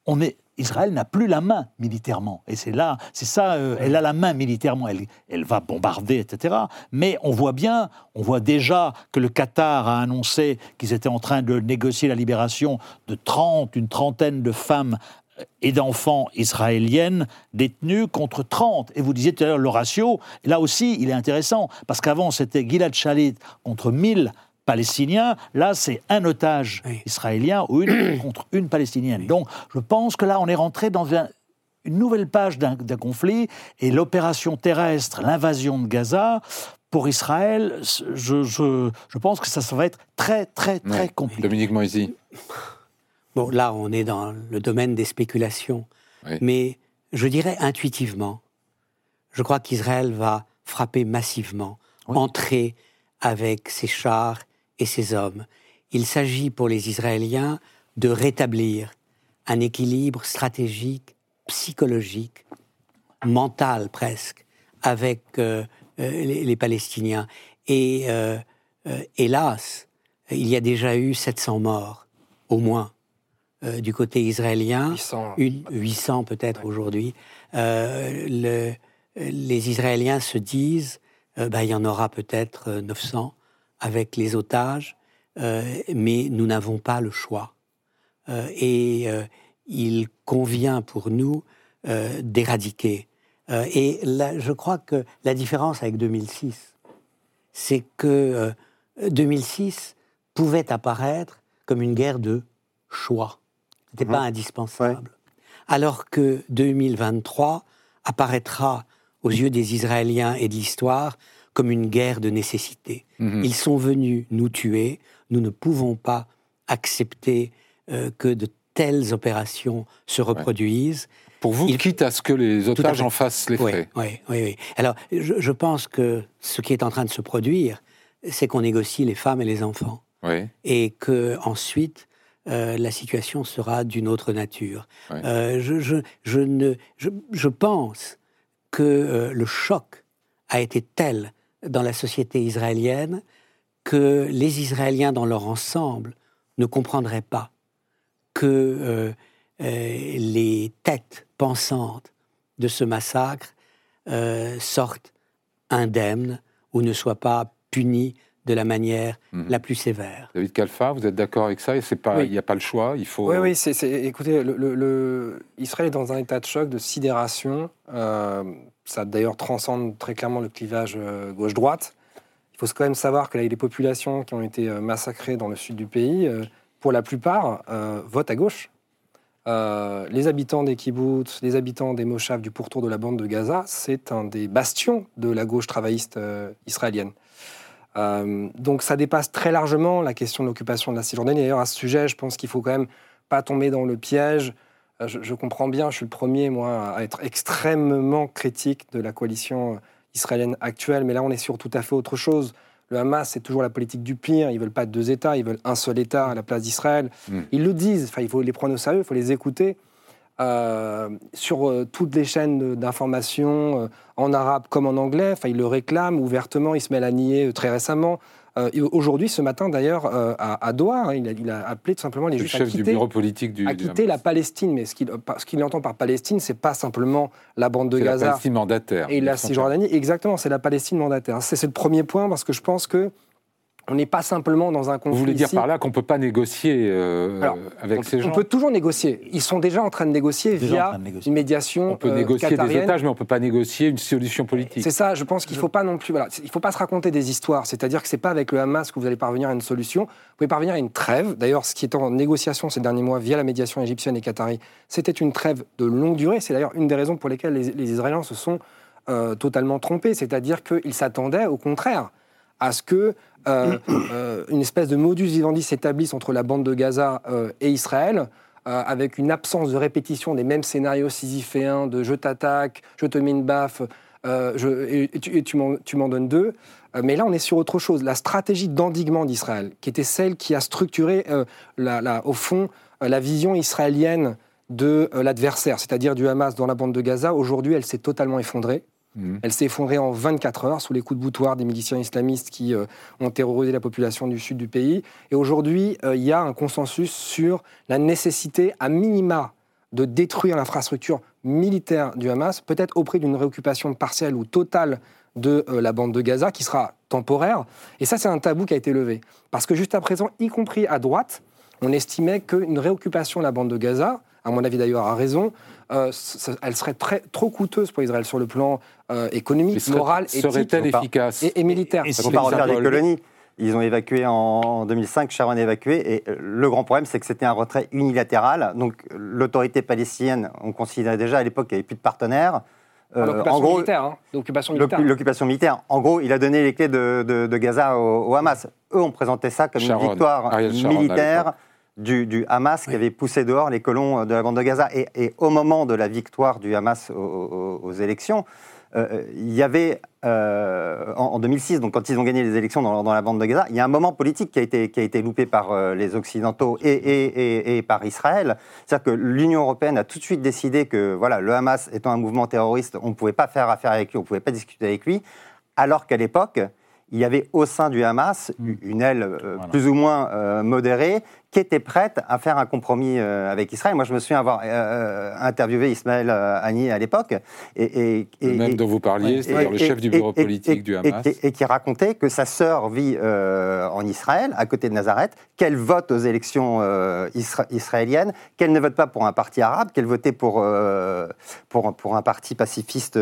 on est Israël n'a plus la main militairement. Et c'est là, c'est ça, euh, elle a la main militairement, elle, elle va bombarder, etc. Mais on voit bien, on voit déjà que le Qatar a annoncé qu'ils étaient en train de négocier la libération de 30, une trentaine de femmes euh, et d'enfants israéliennes détenues contre 30. Et vous disiez tout à l'heure le ratio, là aussi il est intéressant, parce qu'avant c'était Gilad Shalit contre 1000 palestinien. Là, c'est un otage israélien ou une contre une palestinienne. Donc, je pense que là, on est rentré dans une nouvelle page d'un conflit et l'opération terrestre, l'invasion de Gaza, pour Israël, je, je, pense que ça, ça va être très, très, très compliqué. Dominique Moisy. Bon, là, on est dans le domaine des spéculations. Mais je dirais intuitivement, je crois qu'Israël va frapper massivement, entrer avec ses chars et ses hommes. Il s'agit pour les Israéliens de rétablir un équilibre stratégique, psychologique, mental presque, avec euh, euh, les, Palestiniens. Et euh, hélas, il y a déjà eu 700 morts, au moins, du côté israélien. 800, 800 peut-être aujourd'hui. Le, les Israéliens se disent, bah, il y en aura peut-être 900 avec les otages, euh, mais nous n'avons pas le choix. Euh, et euh, il convient pour nous d'éradiquer. et là, je crois que la différence avec 2006, c'est que 2006 pouvait apparaître comme une guerre de choix. Ce n'était pas mmh. indispensable. Alors que 2023 apparaîtra aux yeux des Israéliens et de l'histoire comme une guerre de nécessité. Mhm. Ils sont venus nous tuer. Nous ne pouvons pas accepter euh, que de telles opérations se reproduisent. Pour vous, quitte à ce que les otages en fassent les frais. Oui, oui, oui. Alors, je, pense que ce qui est en train de se produire, c'est qu'on négocie les femmes et les enfants. Oui. Et que ensuite, euh, la situation sera d'une autre nature. Euh, je, je, ne, je, pense que le choc a été tel dans la société israélienne que les Israéliens dans leur ensemble ne comprendraient pas que euh, euh, les têtes pensantes de ce massacre euh, sortent indemnes ou ne soient pas punies de la manière mhm. la plus sévère. David Kalfa, vous êtes d'accord avec ça Il n'y a pas le choix, il faut... Oui, oui, c'est, écoutez, le, Israël est dans un état de choc, de sidération ça d'ailleurs transcende très clairement le clivage euh, gauche-droite. Il faut quand même savoir que les populations qui ont été euh, massacrées dans le sud du pays, euh, pour la plupart, votent à gauche. les habitants des kibbutz, les habitants des moshavs du pourtour de la bande de Gaza, c'est un des bastions de la gauche travailliste israélienne. Donc ça dépasse très largement la question de l'occupation de la Cisjordanie. D'ailleurs, à ce sujet, je pense qu'il faut quand même pas tomber dans le piège euh, je, comprends bien, je suis le premier, moi, à être extrêmement critique de la coalition euh, israélienne actuelle, mais là, on est sur tout à fait autre chose. Le Hamas, c'est toujours la politique du pire. Ils veulent pas deux États, ils veulent un seul État à la place d'Israël. Hmm. Ils le disent. Enfin, il faut les prendre au sérieux, il faut les écouter. Euh, sur toutes les chaînes d'information, en arabe comme en anglais, enfin, ils le réclament ouvertement. Mettent à nier très récemment. Euh, aujourd'hui, ce matin d'ailleurs, euh, à, Doha, hein, il, a, appelé tout simplement les Juifs à quitter, du bureau politique du, à quitter la Palestine. Mais ce qu'il entend par Palestine, c'est pas simplement la bande de Gaza. la Palestine mandataire. Et la Cisjordanie, exactement, c'est la Palestine mandataire. C'est le premier point parce que je pense que on n'est pas simplement dans un conflit. Vous voulez dire par là qu'on ne peut pas négocier euh, avec ces gens On peut toujours négocier. Ils sont déjà en train de négocier via une médiation. On peut négocier des otages, mais on ne peut pas négocier une solution politique. C'est ça, je pense qu'il ne faut pas non plus. Voilà, il faut pas se raconter des histoires. C'est-à-dire que ce n'est pas avec le Hamas que vous allez parvenir à une solution. Vous pouvez parvenir à une trêve. D'ailleurs, ce qui est en négociation ces derniers mois via la médiation égyptienne et qatari, c'était une trêve de longue durée. C'est d'ailleurs une des raisons pour lesquelles les, Israéliens se sont euh, totalement trompés. C'est-à-dire qu'ils s'attendaient, au contraire, à ce que euh, euh, une espèce de modus vivendi s'établisse entre la bande de Gaza euh, et Israël, avec une absence de répétition des mêmes scénarios sisyphéens de je t'attaque, je te mets une baffe, et, tu, m'en donnes deux. mais là, on est sur autre chose. La stratégie d'endiguement d'Israël, qui était celle qui a structuré, au fond, la vision israélienne de l'adversaire, c'est-à-dire du Hamas dans la bande de Gaza, aujourd'hui, elle s'est totalement effondrée. Mhm. Elle s'est effondrée en 24 heures sous les coups de boutoir des miliciens islamistes qui euh, ont terrorisé la population du sud du pays. Et aujourd'hui, euh, il y a un consensus sur la nécessité, à minima, de détruire l'infrastructure militaire du Hamas, peut-être au prix d'une réoccupation partielle ou totale de euh, la bande de Gaza, qui sera temporaire. Et ça, c'est un tabou qui a été levé. Parce que juste à présent, y compris à droite, on estimait qu'une réoccupation de la bande de Gaza, à mon avis d'ailleurs à raison, euh, elle serait très, trop coûteuse pour Israël sur le plan euh, économique, moral, éthique serait-elle efficace et, militaire. Et, si pas refaire les colonies. Ils ont évacué en 2005, Sharon a évacué, et euh, le grand problème, c'est que c'était un retrait unilatéral. Donc l'autorité palestinienne, on considérait déjà à l'époque qu'il n'y avait plus de partenaires. Ah, l'occupation militaire, hein. l'occupation militaire. L'occupation militaire. En gros, il a donné les clés de, Gaza au, Hamas. Eux ont présenté ça comme une victoire militaire du, Hamas qui avait poussé dehors les colons de la bande de Gaza. Et, au moment de la victoire du Hamas aux, élections, euh, il y avait, euh, en, 2006, donc quand ils ont gagné les élections dans, la bande de Gaza, il y a un moment politique qui a été, qui a été loupé par euh, les Occidentaux et, et, par Israël. C'est-à-dire que l'Union européenne a tout de suite décidé que voilà, le Hamas étant un mouvement terroriste, on ne pouvait pas faire affaire avec lui, on ne pouvait pas discuter avec lui, alors qu'à l'époque, il y avait au sein du Hamas mm. une aile plus ou moins modérée qui était prête à faire un compromis euh, avec Israël. Moi, je me souviens avoir euh, euh, interviewé Ismaël Agni à l'époque. Et, le même dont vous parliez, c'est-à-dire le chef du bureau politique du Hamas. Et, qui racontait que sa sœur vit en Israël, à côté de Nazareth, qu'elle vote aux élections israéliennes, qu'elle ne vote pas pour un parti arabe, qu'elle votait pour, pour, pour, un parti pacifiste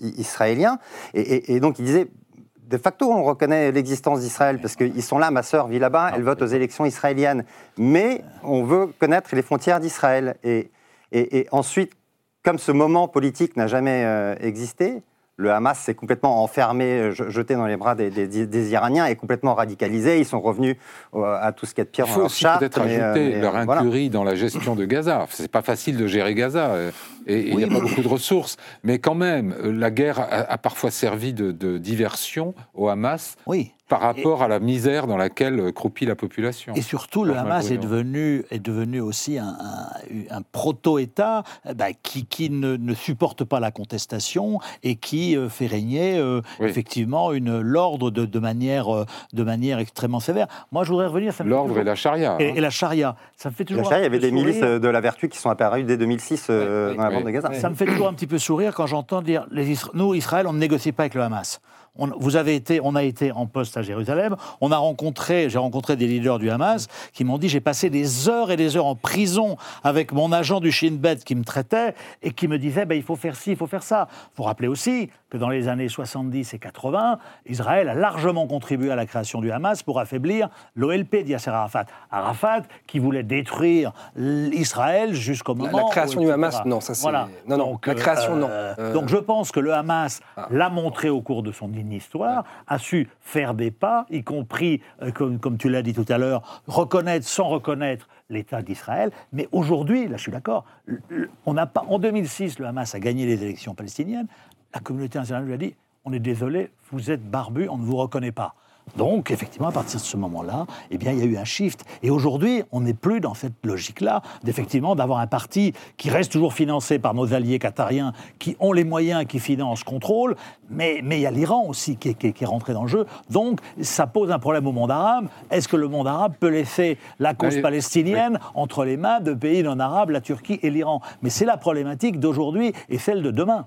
israélien. et donc, il disait de facto, on reconnaît l'existence d'Israël parce qu'ils sont là, ma sœur vit là-bas, elle vote aux élections israéliennes. Mais on veut connaître les frontières d'Israël. Et, et, ensuite, comme ce moment politique n'a jamais euh, existé, le Hamas s'est complètement enfermé, jeté dans les bras des, Iraniens et complètement radicalisé. Ils sont revenus euh, à tout ce qu'il y a de pire Il faut aussi peut-être ajouter euh, leur incurie dans la gestion de Gaza. C'est pas facile de gérer Gaza et il n'y a pas beaucoup de ressources. Mais quand même, la guerre a, parfois servi de, de, diversion au Hamas. Oui par rapport à la misère dans laquelle euh, croupit la population. Et surtout, le Hamas est devenu, est devenu aussi un, un, proto-État eh ben, qui, qui ne, ne, supporte pas la contestation et qui euh, fait régner euh, effectivement une l'ordre de, de, manière, de manière extrêmement sévère. Moi, je voudrais revenir. L'ordre et la charia. Et, hein. la charia. Ça me fait toujours. La charia, il y avait des milices de la vertu qui sont apparues dès 2006 dans la bande de Gaza. Ça me fait toujours un petit peu sourire quand j'entends dire les nous, Israël, on ne négocie pas avec le Hamas on, vous avez été, on a été en poste à Jérusalem. On a rencontré, j'ai rencontré des leaders du Hamas qui m'ont dit j'ai passé des heures et des heures en prison avec mon agent du Shin Bet qui me traitait et qui me disait ben, il faut faire ci, il faut faire ça. Vous vous rappelez aussi que dans les années 70 et 80, Israël a largement contribué à la création du Hamas pour affaiblir l'OLP d'Yasser Arafat. Arafat qui voulait détruire Israël jusqu'au moment. La, la création du Hamas, non, ça c'est. Voilà. Non, non, la création, non. Euh, euh, donc je pense que le Hamas ah. l'a montré au cours de son histoire, a su faire des pas, y compris, euh, comme, comme, tu l'as dit tout à l'heure, reconnaître sans reconnaître l'État d'Israël. Mais aujourd'hui, là je suis d'accord, on n'a pas. En 2006, le Hamas a gagné les élections palestiniennes. La communauté internationale lui a dit on est désolé, vous êtes barbu, on ne vous reconnaît pas. Donc, effectivement, à partir de ce moment-là, eh bien, il y a eu un shift. Et aujourd'hui, on n'est plus dans cette logique-là, d'effectivement, d'avoir un parti qui reste toujours financé par nos alliés qatariens, qui ont les moyens, qui financent, contrôlent, mais, mais il y a l'Iran aussi qui est, qui, est, rentré dans le jeu. Donc, ça pose un problème au monde arabe. Est-ce que le monde arabe peut laisser la cause palestinienne entre les mains de pays non arabes, la Turquie et l'Iran? Mais c'est la problématique d'aujourd'hui et celle de demain.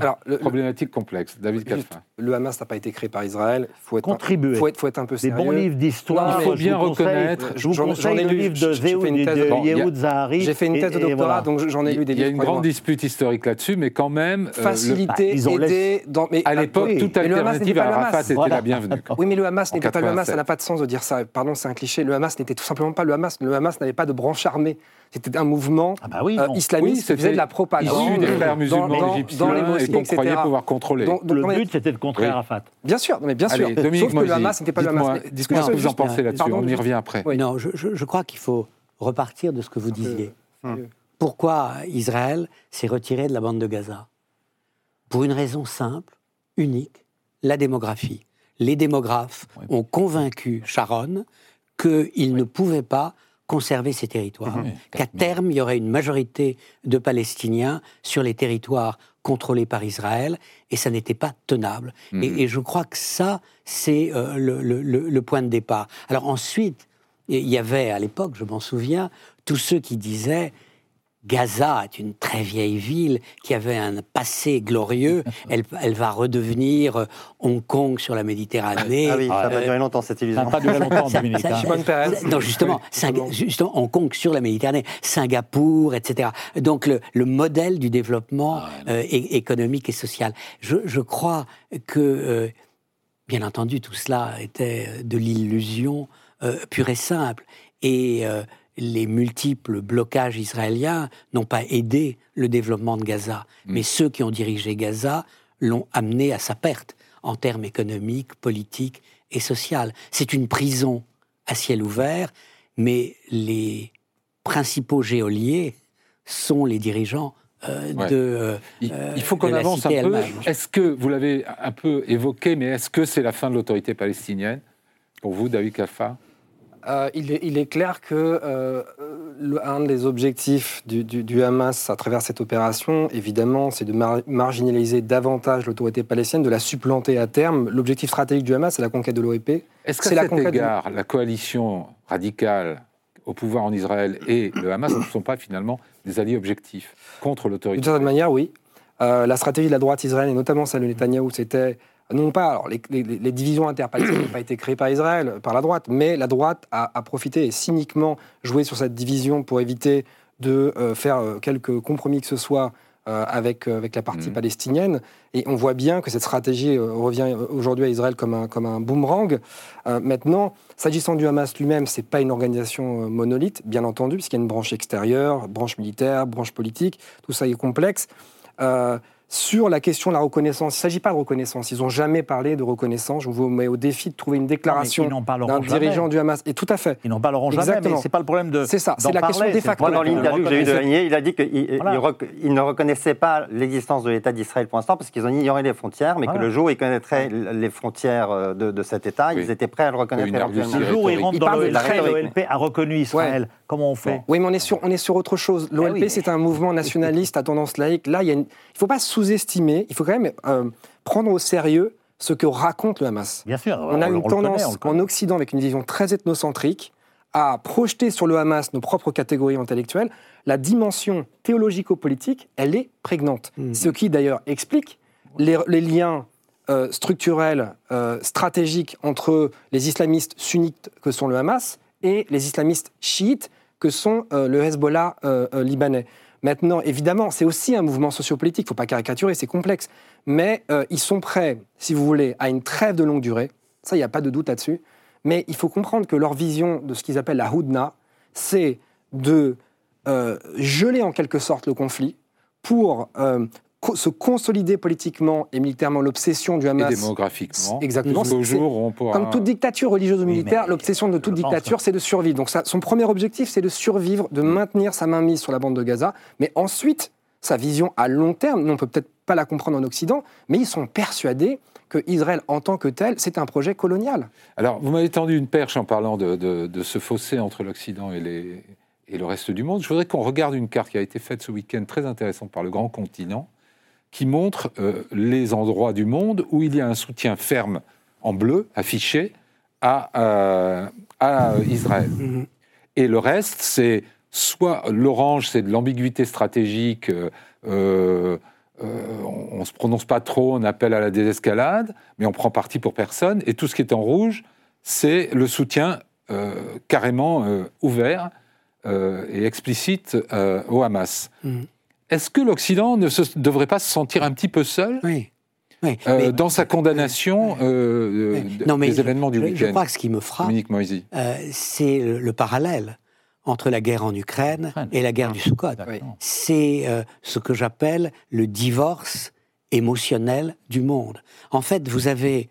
Alors, le, problématique complexe. David Kalfin. Le Hamas n'a pas été créé par Israël. Il faut être contribuer. Il faut être, faut être, un peu sérieux. Des bons livres d'histoire. Il faut bien reconnaître. Je vous conseille le livre de Yehoud Zahari. J'ai fait une thèse de doctorat, donc j'en ai lu des livres. Il y a une grande dispute historique là-dessus, mais quand même. Euh, Faciliter, aider. Mais à l'époque, toute alternative à Arafat était la bienvenue. Oui, mais le Hamas n'était pas le Hamas. Ça n'a pas de sens de dire ça. Pardon, c'est un cliché. Le Hamas n'était tout simplement pas le Hamas. Le Hamas n'avait pas de branche armée. C'était un mouvement ah bah oui, euh, islamiste qui faisait de la propagande. Issu des frères musulmans égyptiens les mosquées, et qu'on croyait pouvoir contrôler. Donc, le but, c'était de contrer Arafat. Bien sûr, mais bien sûr. Allez, Sauf que le Hamas n'était pas le Hamas. Dites-moi ce que vous en pensez là-dessus, on y revient après. Non, je crois qu'il faut repartir de ce que vous disiez. Pourquoi Israël s'est retiré de la bande de Gaza? Pour une raison simple, unique, la démographie. Les démographes ont convaincu Sharon qu'il ne pouvait pas conserver ces territoires, mhm. qu'à terme, il y aurait une majorité de Palestiniens sur les territoires contrôlés par Israël, et ça n'était pas tenable. Et, mhm. je crois que ça, c'est euh, le, point de départ. Alors ensuite, il y avait à l'époque, je m'en souviens, tous ceux qui disaient Gaza est une très vieille ville qui avait un passé glorieux. Elle, elle va redevenir euh, Hong Kong sur la Méditerranée. Ah oui, ça va durer longtemps cette illusion. Ça va pas durer longtemps, Dominique. Hein. Non, justement, justement, Hong Kong sur la Méditerranée, Singapour, etc. Donc le, le modèle du développement ah euh, économique et social. Je, je crois que, euh, bien entendu, tout cela était de l'illusion pure et simple. Et les multiples blocages israéliens n'ont pas aidé le développement de Gaza, mm. mais ceux qui ont dirigé Gaza l'ont amené à sa perte en termes économiques, politiques et sociaux. C'est une prison à ciel ouvert, mais les principaux géoliers sont les dirigeants euh, de. Euh, il, il, faut qu'on avance un peu. Est-ce que, vous l'avez un peu évoqué, mais est-ce que c'est la fin de l'autorité palestinienne Pour vous, David Kaffa euh, il, est, clair que euh, un des objectifs du, Hamas à travers cette opération, évidemment, c'est de marginaliser davantage l'autorité palestinienne, de la supplanter à terme. L'objectif stratégique du Hamas, c'est la conquête de l'OEP. Est-ce qu'à cet égard, la coalition radicale au pouvoir en Israël et le Hamas ne sont pas finalement des alliés objectifs contre l'autorité? D'une certaine manière, oui. Euh, la stratégie de la droite israélienne, et notamment celle de Netanyahou, c'était non pas, alors les, divisions interpalestiniennes n'ont pas été créées par Israël, par la droite, mais la droite a, profité et cyniquement joué sur cette division pour éviter de euh, faire euh, quelques compromis que ce soit euh, avec, avec la partie mmh. palestinienne. Et on voit bien que cette stratégie revient aujourd'hui à Israël comme un, comme un boomerang. maintenant, s'agissant du Hamas lui-même, ce n'est pas une organisation monolithe, bien entendu, puisqu'il y a une branche extérieure, branche militaire, branche politique, tout ça est complexe sur la question de la reconnaissance. Il ne s'agit pas de reconnaissance. Ils n'ont jamais parlé de reconnaissance. Je vous mets au défi de trouver une déclaration d'un dirigeant du Hamas. Et tout à fait. Ils n'en parleront jamais, mais ce n'est pas le problème de. C'est ça, c'est la question des facteurs. dans l'interview que j'ai eue de Régnier, il a dit qu'il ne reconnaissait pas l'existence de l'État d'Israël pour l'instant parce qu'ils ont ignoré les frontières, mais que le jour où ils connaîtraient les frontières euh, de, cet État, ils étaient prêts à le reconnaître Le jour où ils rentrent dans l'OLP a reconnu Israël. Comment on fait? Oui, mais on est sur, on est sur autre chose. Eh L'OLP, c'est un mouvement nationaliste à tendance laïque. Là, il ne faut pas sous-estimer, il faut quand même euh, prendre au sérieux ce que raconte le Hamas. Bien sûr. On, a une tendance en Occident, avec une vision très ethnocentrique, à projeter sur le Hamas nos propres catégories intellectuelles. La dimension théologico-politique, elle est prégnante. Hmm. Ce qui d'ailleurs explique les, liens euh, structurels, euh, stratégiques entre les islamistes sunnites que sont le Hamas et les islamistes chiites que sont euh, le Hezbollah euh, euh, libanais. Maintenant, évidemment, c'est aussi un mouvement sociopolitique, il ne faut pas caricaturer, c'est complexe. Mais ils sont prêts, si vous voulez, à une trêve de longue durée. Ça, il n'y a pas de doute là-dessus. Mais il faut comprendre que leur vision de ce qu'ils appellent la Houdna, c'est de geler en quelque sorte le conflit pour se consolider politiquement et militairement l'obsession du Hamas. Et démographiquement. Exactement. Jour, Comme toute dictature religieuse ou militaire, l'obsession de toute dictature, c'est de survivre. Donc ça, son premier objectif, c'est de survivre, de maintenir sa mainmise sur la bande de Gaza. Mais ensuite, sa vision à long terme. On peut peut-être pas la comprendre en Occident, mais ils sont persuadés que Israël, en tant que tel, c'est un projet colonial. Alors, vous m'avez tendu une perche en parlant de, de, ce fossé entre l'Occident et, les, et le reste du monde. Je voudrais qu'on regarde une carte qui a été faite ce week-end, très intéressante par le Grand Continent, qui montre euh, les endroits du monde où il y a un soutien ferme en bleu affiché à, euh, à Israël. Mm-hmm. Et le reste, c'est soit l'orange, c'est de l'ambiguïté stratégique. Euh, on ne se prononce pas trop, on appelle à la désescalade, mais on prend parti pour personne. Et tout ce qui est en rouge, c'est le soutien carrément ouvert et explicite au Hamas. Mm-hmm. Est-ce que l'Occident ne devrait pas se sentir un petit peu seul oui. Euh, dans sa condamnation euh, des événements du week-end Je crois que ce qui me frappe, euh, c'est le, parallèle entre la guerre en Ukraine et la guerre du Sukkot. C'est ce que j'appelle le divorce émotionnel du monde. En fait, vous avez...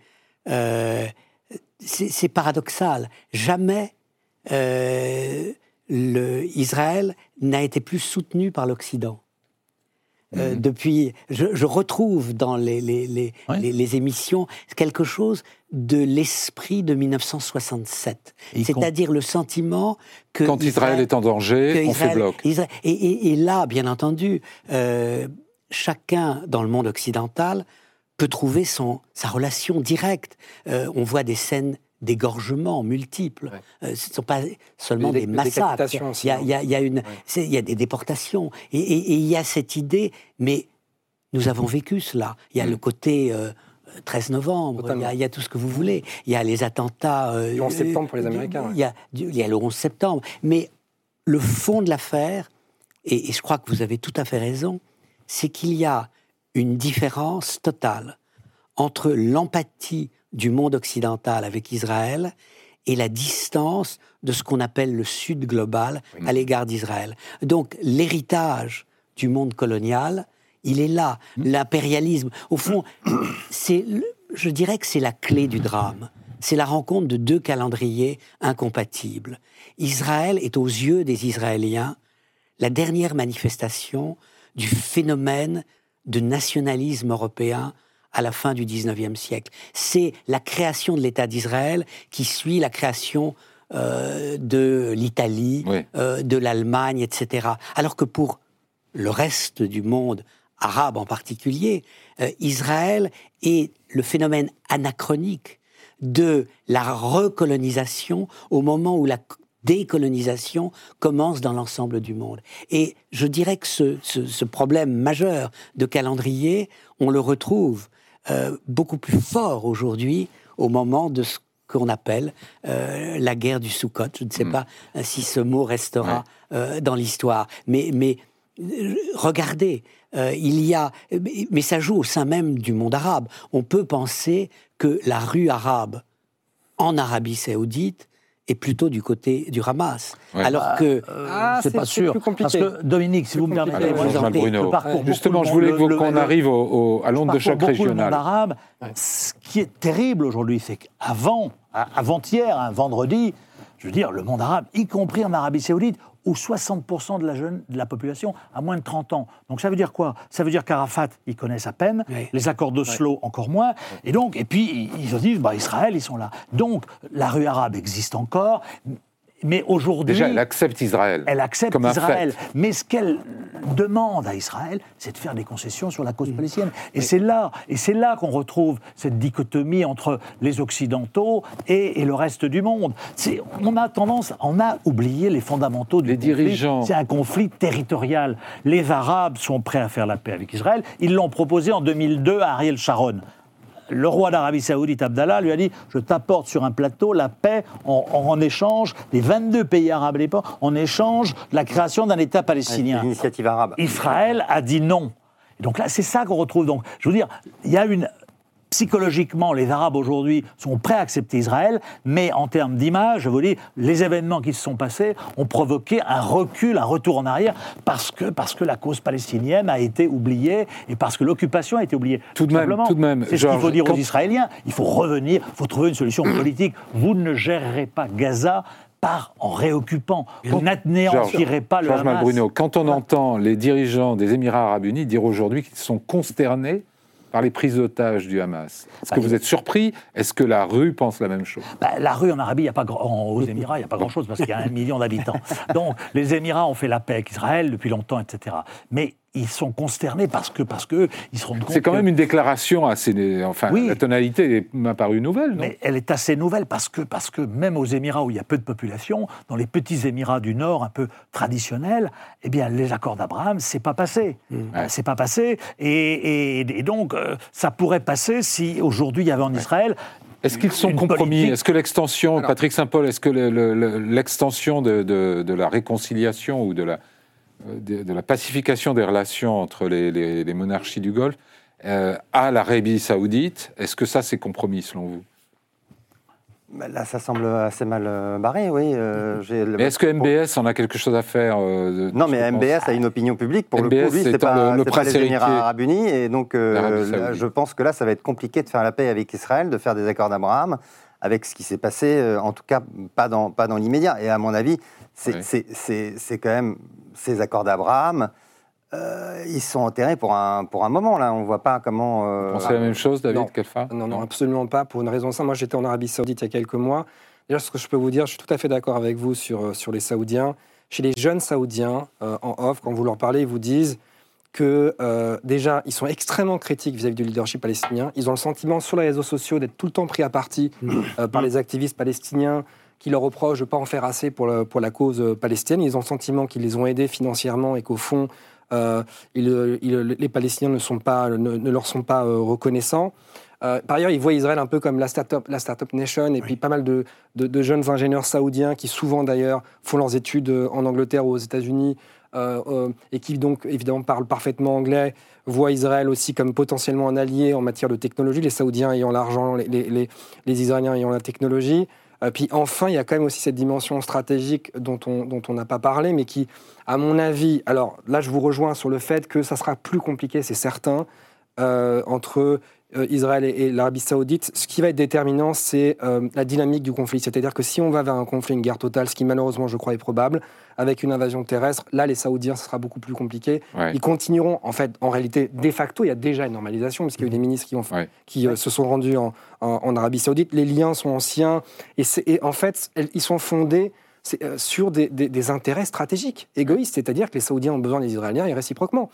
c'est paradoxal. Jamais le, Israël n'a été plus soutenu par l'Occident. Euh, mhm. depuis, je, retrouve dans les, les, les, les, émissions quelque chose de l'esprit de 1967, c'est-à-dire le sentiment que quand Israël, est en danger, on fait bloc. et, et, là, bien entendu, euh, chacun dans le monde occidental peut trouver son, sa relation directe. Euh, on voit des scènes d'égorgements multiples. Euh, ce ne sont pas seulement des, massacres. Il y, a, il, y a, une, il y a des déportations. Et, il y a cette idée, mais nous avons vécu cela. Il y a le côté 13 euh, novembre, il y, a, tout ce que vous voulez. Il y a les attentats. Euh, le 11 septembre pour les Américains. Il y, a, il y a le 11 septembre. Mais le fond de l'affaire, et, et je crois que vous avez tout à fait raison, c'est qu'il y a une différence totale entre l'empathie du monde occidental avec Israël et la distance de ce qu'on appelle le Sud global à l'égard d'Israël. Donc l'héritage du monde colonial, il est là. Mm. L'impérialisme, au fond, c'est, je dirais que c'est la clé du drame. C'est la rencontre de deux calendriers incompatibles. Israël est aux yeux des Israéliens la dernière manifestation du phénomène de nationalisme européen à la fin du XIXe siècle. C'est la création de l'État d'Israël qui suit la création euh, de l'Italie, euh, de l'Allemagne, etc. Alors que pour le reste du monde, arabe en particulier, euh, Israël est le phénomène anachronique de la recolonisation au moment où la décolonisation commence dans l'ensemble du monde. Et je dirais que ce, ce, problème majeur de calendrier, on le retrouve euh, beaucoup plus fort aujourd'hui au moment de ce qu'on appelle euh, la guerre du Soukot. Je ne sais hmm. pas euh, si ce mot restera dans l'histoire, mais, mais regardez, il y a, mais ça joue au sein même du monde arabe. On peut penser que la rue arabe en Arabie saoudite est plutôt du côté du Hamas. Alors bah, que euh, ah, c'est pas sûr. Parce que Dominique, si vous me permettez, justement, je voulais qu'on arrive au, à l'onde de choc régional. arabe, ce qui est terrible aujourd'hui, c'est qu'avant, avant-hier, un vendredi, je veux dire, le monde arabe, y compris en Arabie Saoudite, où 60% de la, jeune, de la population a moins de 30 ans. Donc ça veut dire quoi? Ça veut dire qu'Arafat, ils connaissent à peine, les accords d'Oslo encore moins, et donc, et puis ils se disent, bah, Israël, ils sont là. Donc la rue arabe existe encore, mais aujourd'hui. Déjà, elle accepte Israël. Elle accepte Israël. Mais ce qu'elle demande à Israël, c'est de faire des concessions sur la cause palestinienne. Et c'est là, et c'est là qu'on retrouve cette dichotomie entre les Occidentaux et, le reste du monde. On a tendance, on a oublié les fondamentaux du les dirigeants. C'est un conflit territorial. Les Arabes sont prêts à faire la paix avec Israël. Ils l'ont proposé en 2002 à Ariel Sharon le roi d'Arabie Saoudite, Abdallah, lui a dit Je t'apporte sur un plateau la paix en, échange des 22 pays arabes à l'époque, en échange de la création d'un État palestinien. L'initiative arabe. Israël a dit non. donc là, c'est ça qu'on retrouve. Donc, je veux dire, il y a une, psychologiquement, les Arabes aujourd'hui sont prêts à accepter Israël, mais en termes d'image, je vous dis, les événements qui se sont passés ont provoqué un recul, un retour en arrière, parce que, parce que la cause palestinienne a été oubliée et parce que l'occupation a été oubliée. Tout de même, tout de même. C'est ce qu'il faut dire aux Israéliens. Il faut revenir, il faut trouver une solution politique. Vous ne gérerez pas Gaza part en réoccupant. On n'anéantirait pas le Georges Hamas. Malbruno, quand on entend les dirigeants des Émirats arabes unis dire aujourd'hui qu'ils sont consternés par les prises d'otages du Hamas. Est-ce que Bah, vous êtes surpris? Est-ce que la rue pense la même chose? Bah, la rue en Arabie, y a pas grand- en- aux Émirats, il n'y a pas grand-chose parce qu'il y a un million d'habitants. Donc, les Émirats ont fait la paix avec Israël depuis longtemps, etc. Mais ils sont consternés parce que, parce que ils se rendent compte C'est quand que- même une déclaration assez. Enfin, Oui. la tonalité m'a paru nouvelle, non? Mais elle est assez nouvelle parce que, parce que même aux Émirats où il y a peu de population, dans les petits Émirats du Nord un peu traditionnels, eh bien les accords d'Abraham, c'est pas passé. Euh, C'est pas passé. Et, et- et donc, euh, ça pourrait passer si aujourd'hui il y avait en Israël. Est-ce qu'ils sont compromis? Est-ce que l'extension, Patrick Saint-Paul, est-ce que le- le- le- l'extension de, de- de la réconciliation ou de la, de, de la pacification des relations entre les, les- les monarchies du Golfe euh, à l'Arabie saoudite, est-ce que ça c'est compromis selon vous? Bah, Là, ça semble assez mal euh, barré, oui. euh, le- Mais est-ce que MBS en a quelque chose à faire euh, de- Non, mais pense MBS a une opinion publique. Pour le coup, lui, c'est pas, le- pas les Émirats arabes unis. Et donc, euh, là, je pense que là, ça va être compliqué de faire la paix avec Israël, de faire des accords d'Abraham, avec ce qui s'est passé, euh, en tout cas, pas dans, pas dans l'immédiat. Et à mon avis, c'est Ouais. c'est- c'est- c'est quand même ces accords d'Abraham. euh, ils sont enterrés pour un, pour un moment, là. On ne voit pas comment... euh, Vous pensez la même chose, David non. Kelfa Non, non, absolument pas. Pour une raison simple, moi j'étais en Arabie Saoudite il y a quelques mois. Déjà, ce que je peux vous dire, je suis tout à fait d'accord avec vous sur, euh, sur les Saoudiens. Chez les jeunes Saoudiens, euh, en off, quand vous leur parlez, ils vous disent que euh, déjà, ils sont extrêmement critiques vis-à-vis du leadership palestinien. Ils ont le sentiment sur les réseaux sociaux d'être tout le temps pris à partie euh, par les activistes palestiniens qui leur reprochent de ne pas en faire assez pour, le- pour la cause euh, palestinienne. Ils ont le sentiment qu'ils les ont aidés financièrement et qu'au fond, euh, ils- ils- les Palestiniens ne, sont pas, ne, ne leur sont pas reconnaissants. Euh, par ailleurs, ils voient Israël un peu comme la start-up la start nation, et puis pas mal de, de- de jeunes ingénieurs saoudiens qui souvent d'ailleurs font leurs études en Angleterre ou aux États-Unis, et qui donc évidemment parlent parfaitement anglais, voient Israël aussi comme potentiellement un allié en matière de technologie, les Saoudiens ayant l'argent, les, Israéliens ayant la technologie. Euh, puis enfin, il y a quand même aussi cette dimension stratégique dont on dont on n'a pas parlé, mais qui, à mon avis, alors là, je vous rejoins sur le fait que ça sera plus compliqué, c'est certain, euh, entre euh, Israël et, et l'Arabie Saoudite. Ce qui va être déterminant, c'est euh, la dynamique du conflit. C'est-à-dire que si on va vers un conflit, une guerre totale, ce qui malheureusement, je crois, est probable, avec une invasion terrestre, là, les Saoudiens, ce sera beaucoup plus compliqué. Ouais. Ils continueront, en fait, en réalité, de facto, il y a déjà une normalisation, parce qu'il y a eu des ministres qui, ont, Ouais. qui euh, se sont rendus en, en- en Arabie Saoudite. Les liens sont anciens, et, en fait, elles- ils sont fondés euh, sur des, des- des intérêts stratégiques, égoïstes, c'est-à-dire que les Saoudiens ont besoin des Israéliens et réciproquement.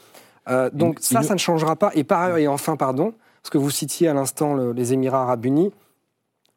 Euh, donc Il- ça, il- ça ne changera pas. Et par ailleurs, et enfin, pardon, parce que vous citiez à l'instant le- les Émirats arabes unis,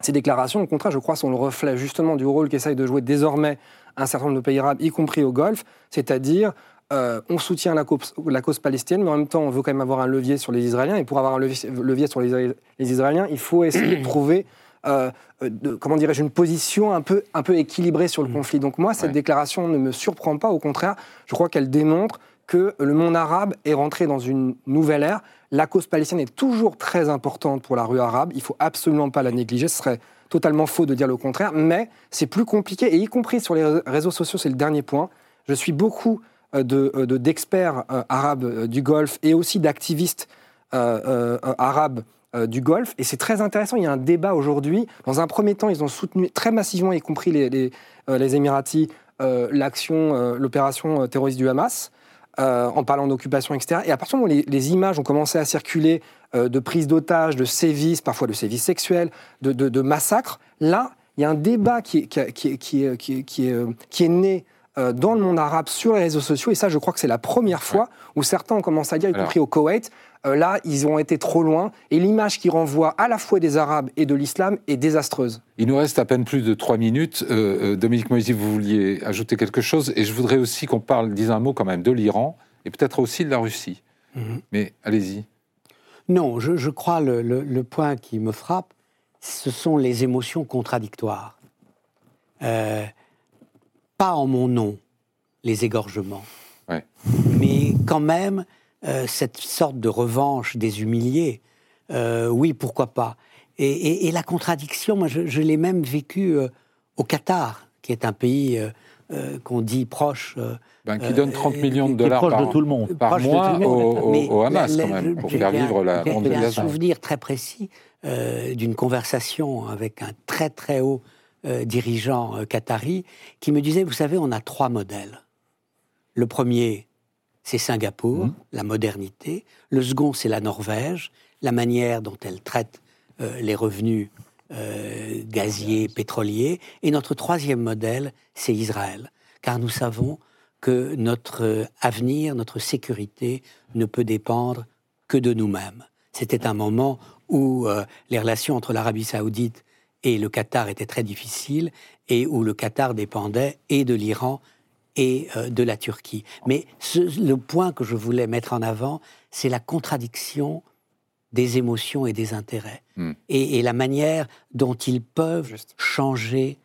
ces déclarations, au contraire, je crois, sont le reflet justement du rôle qu'essayent de jouer désormais un certain nombre de pays arabes, y compris au Golfe, c'est-à-dire euh, on soutient la cause, la cause palestinienne, mais en même temps, on veut quand même avoir un levier sur les Israéliens. Et pour avoir un levier, levier sur les, les Israéliens, il faut essayer de trouver, euh, euh, de- comment dirais-je, une position un peu, un peu équilibrée sur le conflit. Donc moi, cette Ouais. déclaration ne me surprend pas. Au contraire, je crois qu'elle démontre que le monde arabe est rentré dans une nouvelle ère. La cause palestinienne est toujours très importante pour la rue arabe. Il faut absolument pas la négliger. Ce serait totalement faux de dire le contraire. Mais c'est plus compliqué, et y compris sur les réseaux sociaux, c'est le dernier point. Je suis beaucoup euh, euh, de- d'experts euh, arabes du Golfe et aussi d'activistes arabes du Golfe. Et c'est très intéressant. Il y a un débat aujourd'hui. Dans un premier temps, ils ont soutenu très massivement, y compris les, les, Émiratis, l'action, l'opération terroriste du Hamas. Euh, en parlant d'occupation, etc. Et à partir du moment où les, images ont commencé à circuler euh, de prise d'otages, de sévices, parfois de sévices sexuels, de, massacres, là, il y a un débat qui est né euh, dans le monde arabe sur les réseaux sociaux. Et ça, je crois que c'est la première fois où certains ont commencé à dire, y Alors. compris au Koweït, euh, là, ils ont été trop loin. Et l'image qui renvoie à la fois des Arabes et de l'islam est désastreuse. Il nous reste à peine plus de trois minutes. Euh, Dominique Moisy, vous vouliez ajouter quelque chose Et je voudrais aussi qu'on parle, dise un mot quand même, de l'Iran et peut-être aussi de la Russie. Mhm. Mais allez-y. Non, je, je crois le, le- le point qui me frappe, ce sont les émotions contradictoires. Euh, pas en mon nom, les égorgements, Ouais. mais quand même euh, cette sorte de revanche des humiliés. Euh, oui, pourquoi pas. Et, et- et la contradiction, moi, je, je l'ai même vécu euh, au Qatar, qui est un pays euh, euh, qu'on dit proche. euh, Ben, qui donne 30 millions de dollars proche par, de tout le monde. par proche de mois tout le monde. au, au- Mais au Hamas, la- quand même, pour faire un- vivre la bande j'ai un souvenir très précis euh, d'une conversation avec un très très haut dirigeants qataris qui me disaient, vous savez, on a trois modèles. Le premier, c'est Singapour, mmh. la modernité. Le second, c'est la Norvège, la manière dont elle traite les revenus gaziers, pétroliers. Et notre troisième modèle, c'est Israël. Car nous savons que notre avenir, notre sécurité ne peut dépendre que de nous-mêmes. C'était un moment où euh, les relations entre l'Arabie saoudite et le Qatar étaient très difficiles et où le Qatar dépendait et de l'Iran et euh, de la Turquie. Mais le point que je voulais mettre en avant, c'est la contradiction des émotions et des intérêts hmm. et, la manière dont ils peuvent changer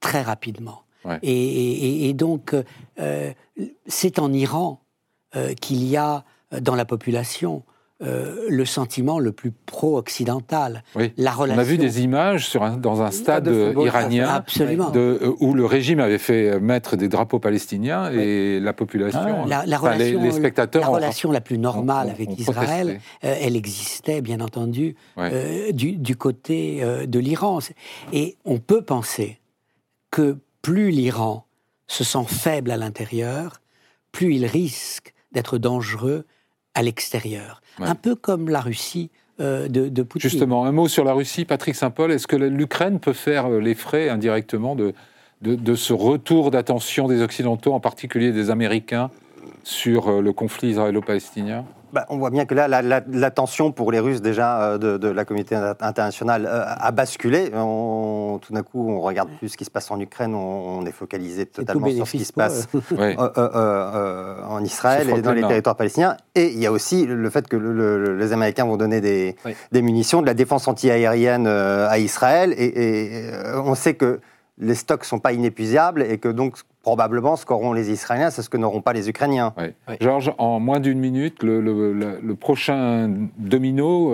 très rapidement. Et, donc, euh, c'est en Iran qu'il y a dans la population euh, le sentiment le plus pro-occidental. La relation... On a vu des images sur dans un stade iranien. De, euh, où le régime avait fait mettre des drapeaux palestiniens et la population, ah, la, relation, les, spectateurs... La relation la plus normale avec Israël, euh, elle existait bien entendu du, du, côté de l'Iran. Et on peut penser que plus l'Iran se sent faible à l'intérieur, plus il risque d'être dangereux à l'extérieur. Un peu comme la Russie euh, de, de, Poutine. Justement, un mot sur la Russie, Patrick Saint-Paul. Est-ce que l'Ukraine peut faire euh, les frais indirectement de, de, ce retour d'attention des Occidentaux, en particulier des Américains, sur euh, le conflit israélo-palestinien? Bah, on voit bien que là, la, tension pour les Russes déjà euh, de, la communauté internationale euh, a basculé. tout d'un coup, on regarde plus ce qui se passe en Ukraine, on, est focalisé totalement sur ce qui se passe euh, en Israël et dans les territoires palestiniens. Et il y a aussi le fait que les Américains vont donner des, munitions, de la défense anti-aérienne à Israël. et, on sait que les stocks ne sont pas inépuisables et que donc probablement ce qu'auront les Israéliens, c'est ce que n'auront pas les Ukrainiens. Georges, en moins d'une minute, le, prochain domino,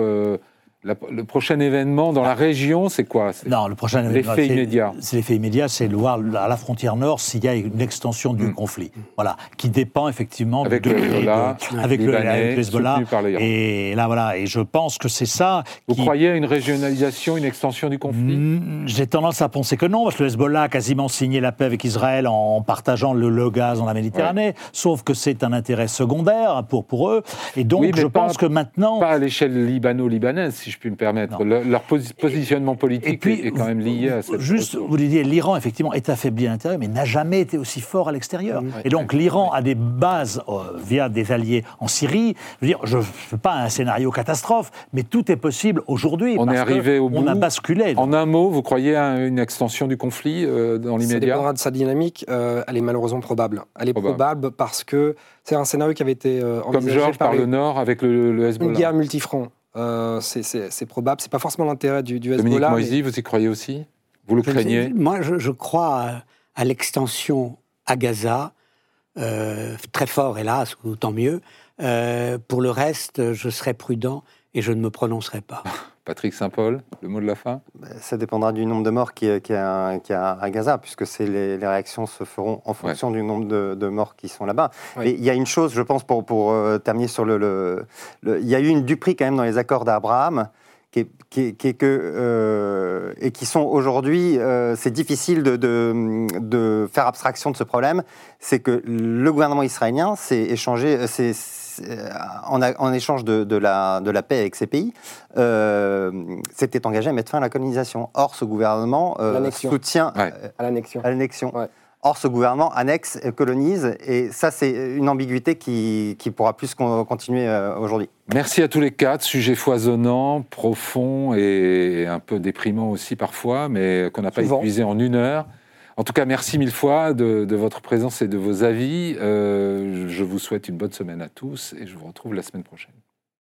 le prochain événement dans la région, c'est quoi? Non, le prochain événement, l'effet immédiat. C'est l'effet immédiat, c'est de voir à la frontière nord s'il y a une extension du hmm. conflit. Voilà, qui dépend effectivement avec le Hezbollah, avec le Hezbollah. Et là, voilà, et je pense que c'est ça. Vous croyez à une régionalisation, une extension du conflit? Hmm, J'ai tendance à penser que non, parce que le Hezbollah a quasiment signé la paix avec Israël en partageant le, gaz dans la Méditerranée. Sauf que c'est un intérêt secondaire pour pour eux. Et donc, je pense que maintenant, pas à l'échelle libano-libanaise, si je je puis me permettre. leur positionnement politique est quand même lié à cette. Juste, vous disiez, l'Iran, effectivement, est affaibli à l'intérieur, mais n'a jamais été aussi fort à l'extérieur. Et donc, l'Iran a des bases euh, via des alliés en Syrie. Je veux dire, je ne fais pas un scénario catastrophe, mais tout est possible aujourd'hui. On est arrivé au bout. On a basculé. En un mot, vous croyez à une extension du conflit euh, dans l'immédiat Ça dépendra de sa dynamique. Euh, elle est malheureusement probable. Elle est probable, parce que c'est un scénario qui avait été envisagé Comme Georges par, le Nord avec le, le Hezbollah. Une guerre multifront. Euh, c'est probable. C'est pas forcément l'intérêt du, du Hezbollah. Dominique Moisy, vous y croyez aussi? Vous le craignez? Moi, je, crois à, l'extension à Gaza, euh, très fort, hélas, ou tant mieux. Euh, pour le reste, je serai prudent et je ne me prononcerai pas. Patrick Saint-Paul, le mot de la fin? Bah, Ça dépendra du nombre de morts qui, qui, a, à Gaza, puisque les, les, réactions se feront en fonction du nombre de, morts qui sont là-bas. Et il y a une chose, je pense, pour, pour euh, terminer sur le, Il y a eu une duperie quand même dans les accords d'Abraham. Qui, qui, qui, que, euh, et qui sont aujourd'hui, euh, c'est difficile de, de, de, faire abstraction de ce problème, c'est que le gouvernement israélien s'est échangé, en, échange de, la, de, la, paix avec ces pays, euh, s'était engagé à mettre fin à la colonisation. Or, ce gouvernement euh, soutient à l'annexion. Or, ce gouvernement annexe, colonise, et ça, c'est une ambiguïté qui, qui pourra plus continuer aujourd'hui. Merci à tous les quatre. Sujet foisonnant, profond et un peu déprimant aussi parfois, mais qu'on n'a pas épuisé en une heure. En tout cas, merci mille fois de, votre présence et de vos avis. Euh, je vous souhaite une bonne semaine à tous et je vous retrouve la semaine prochaine.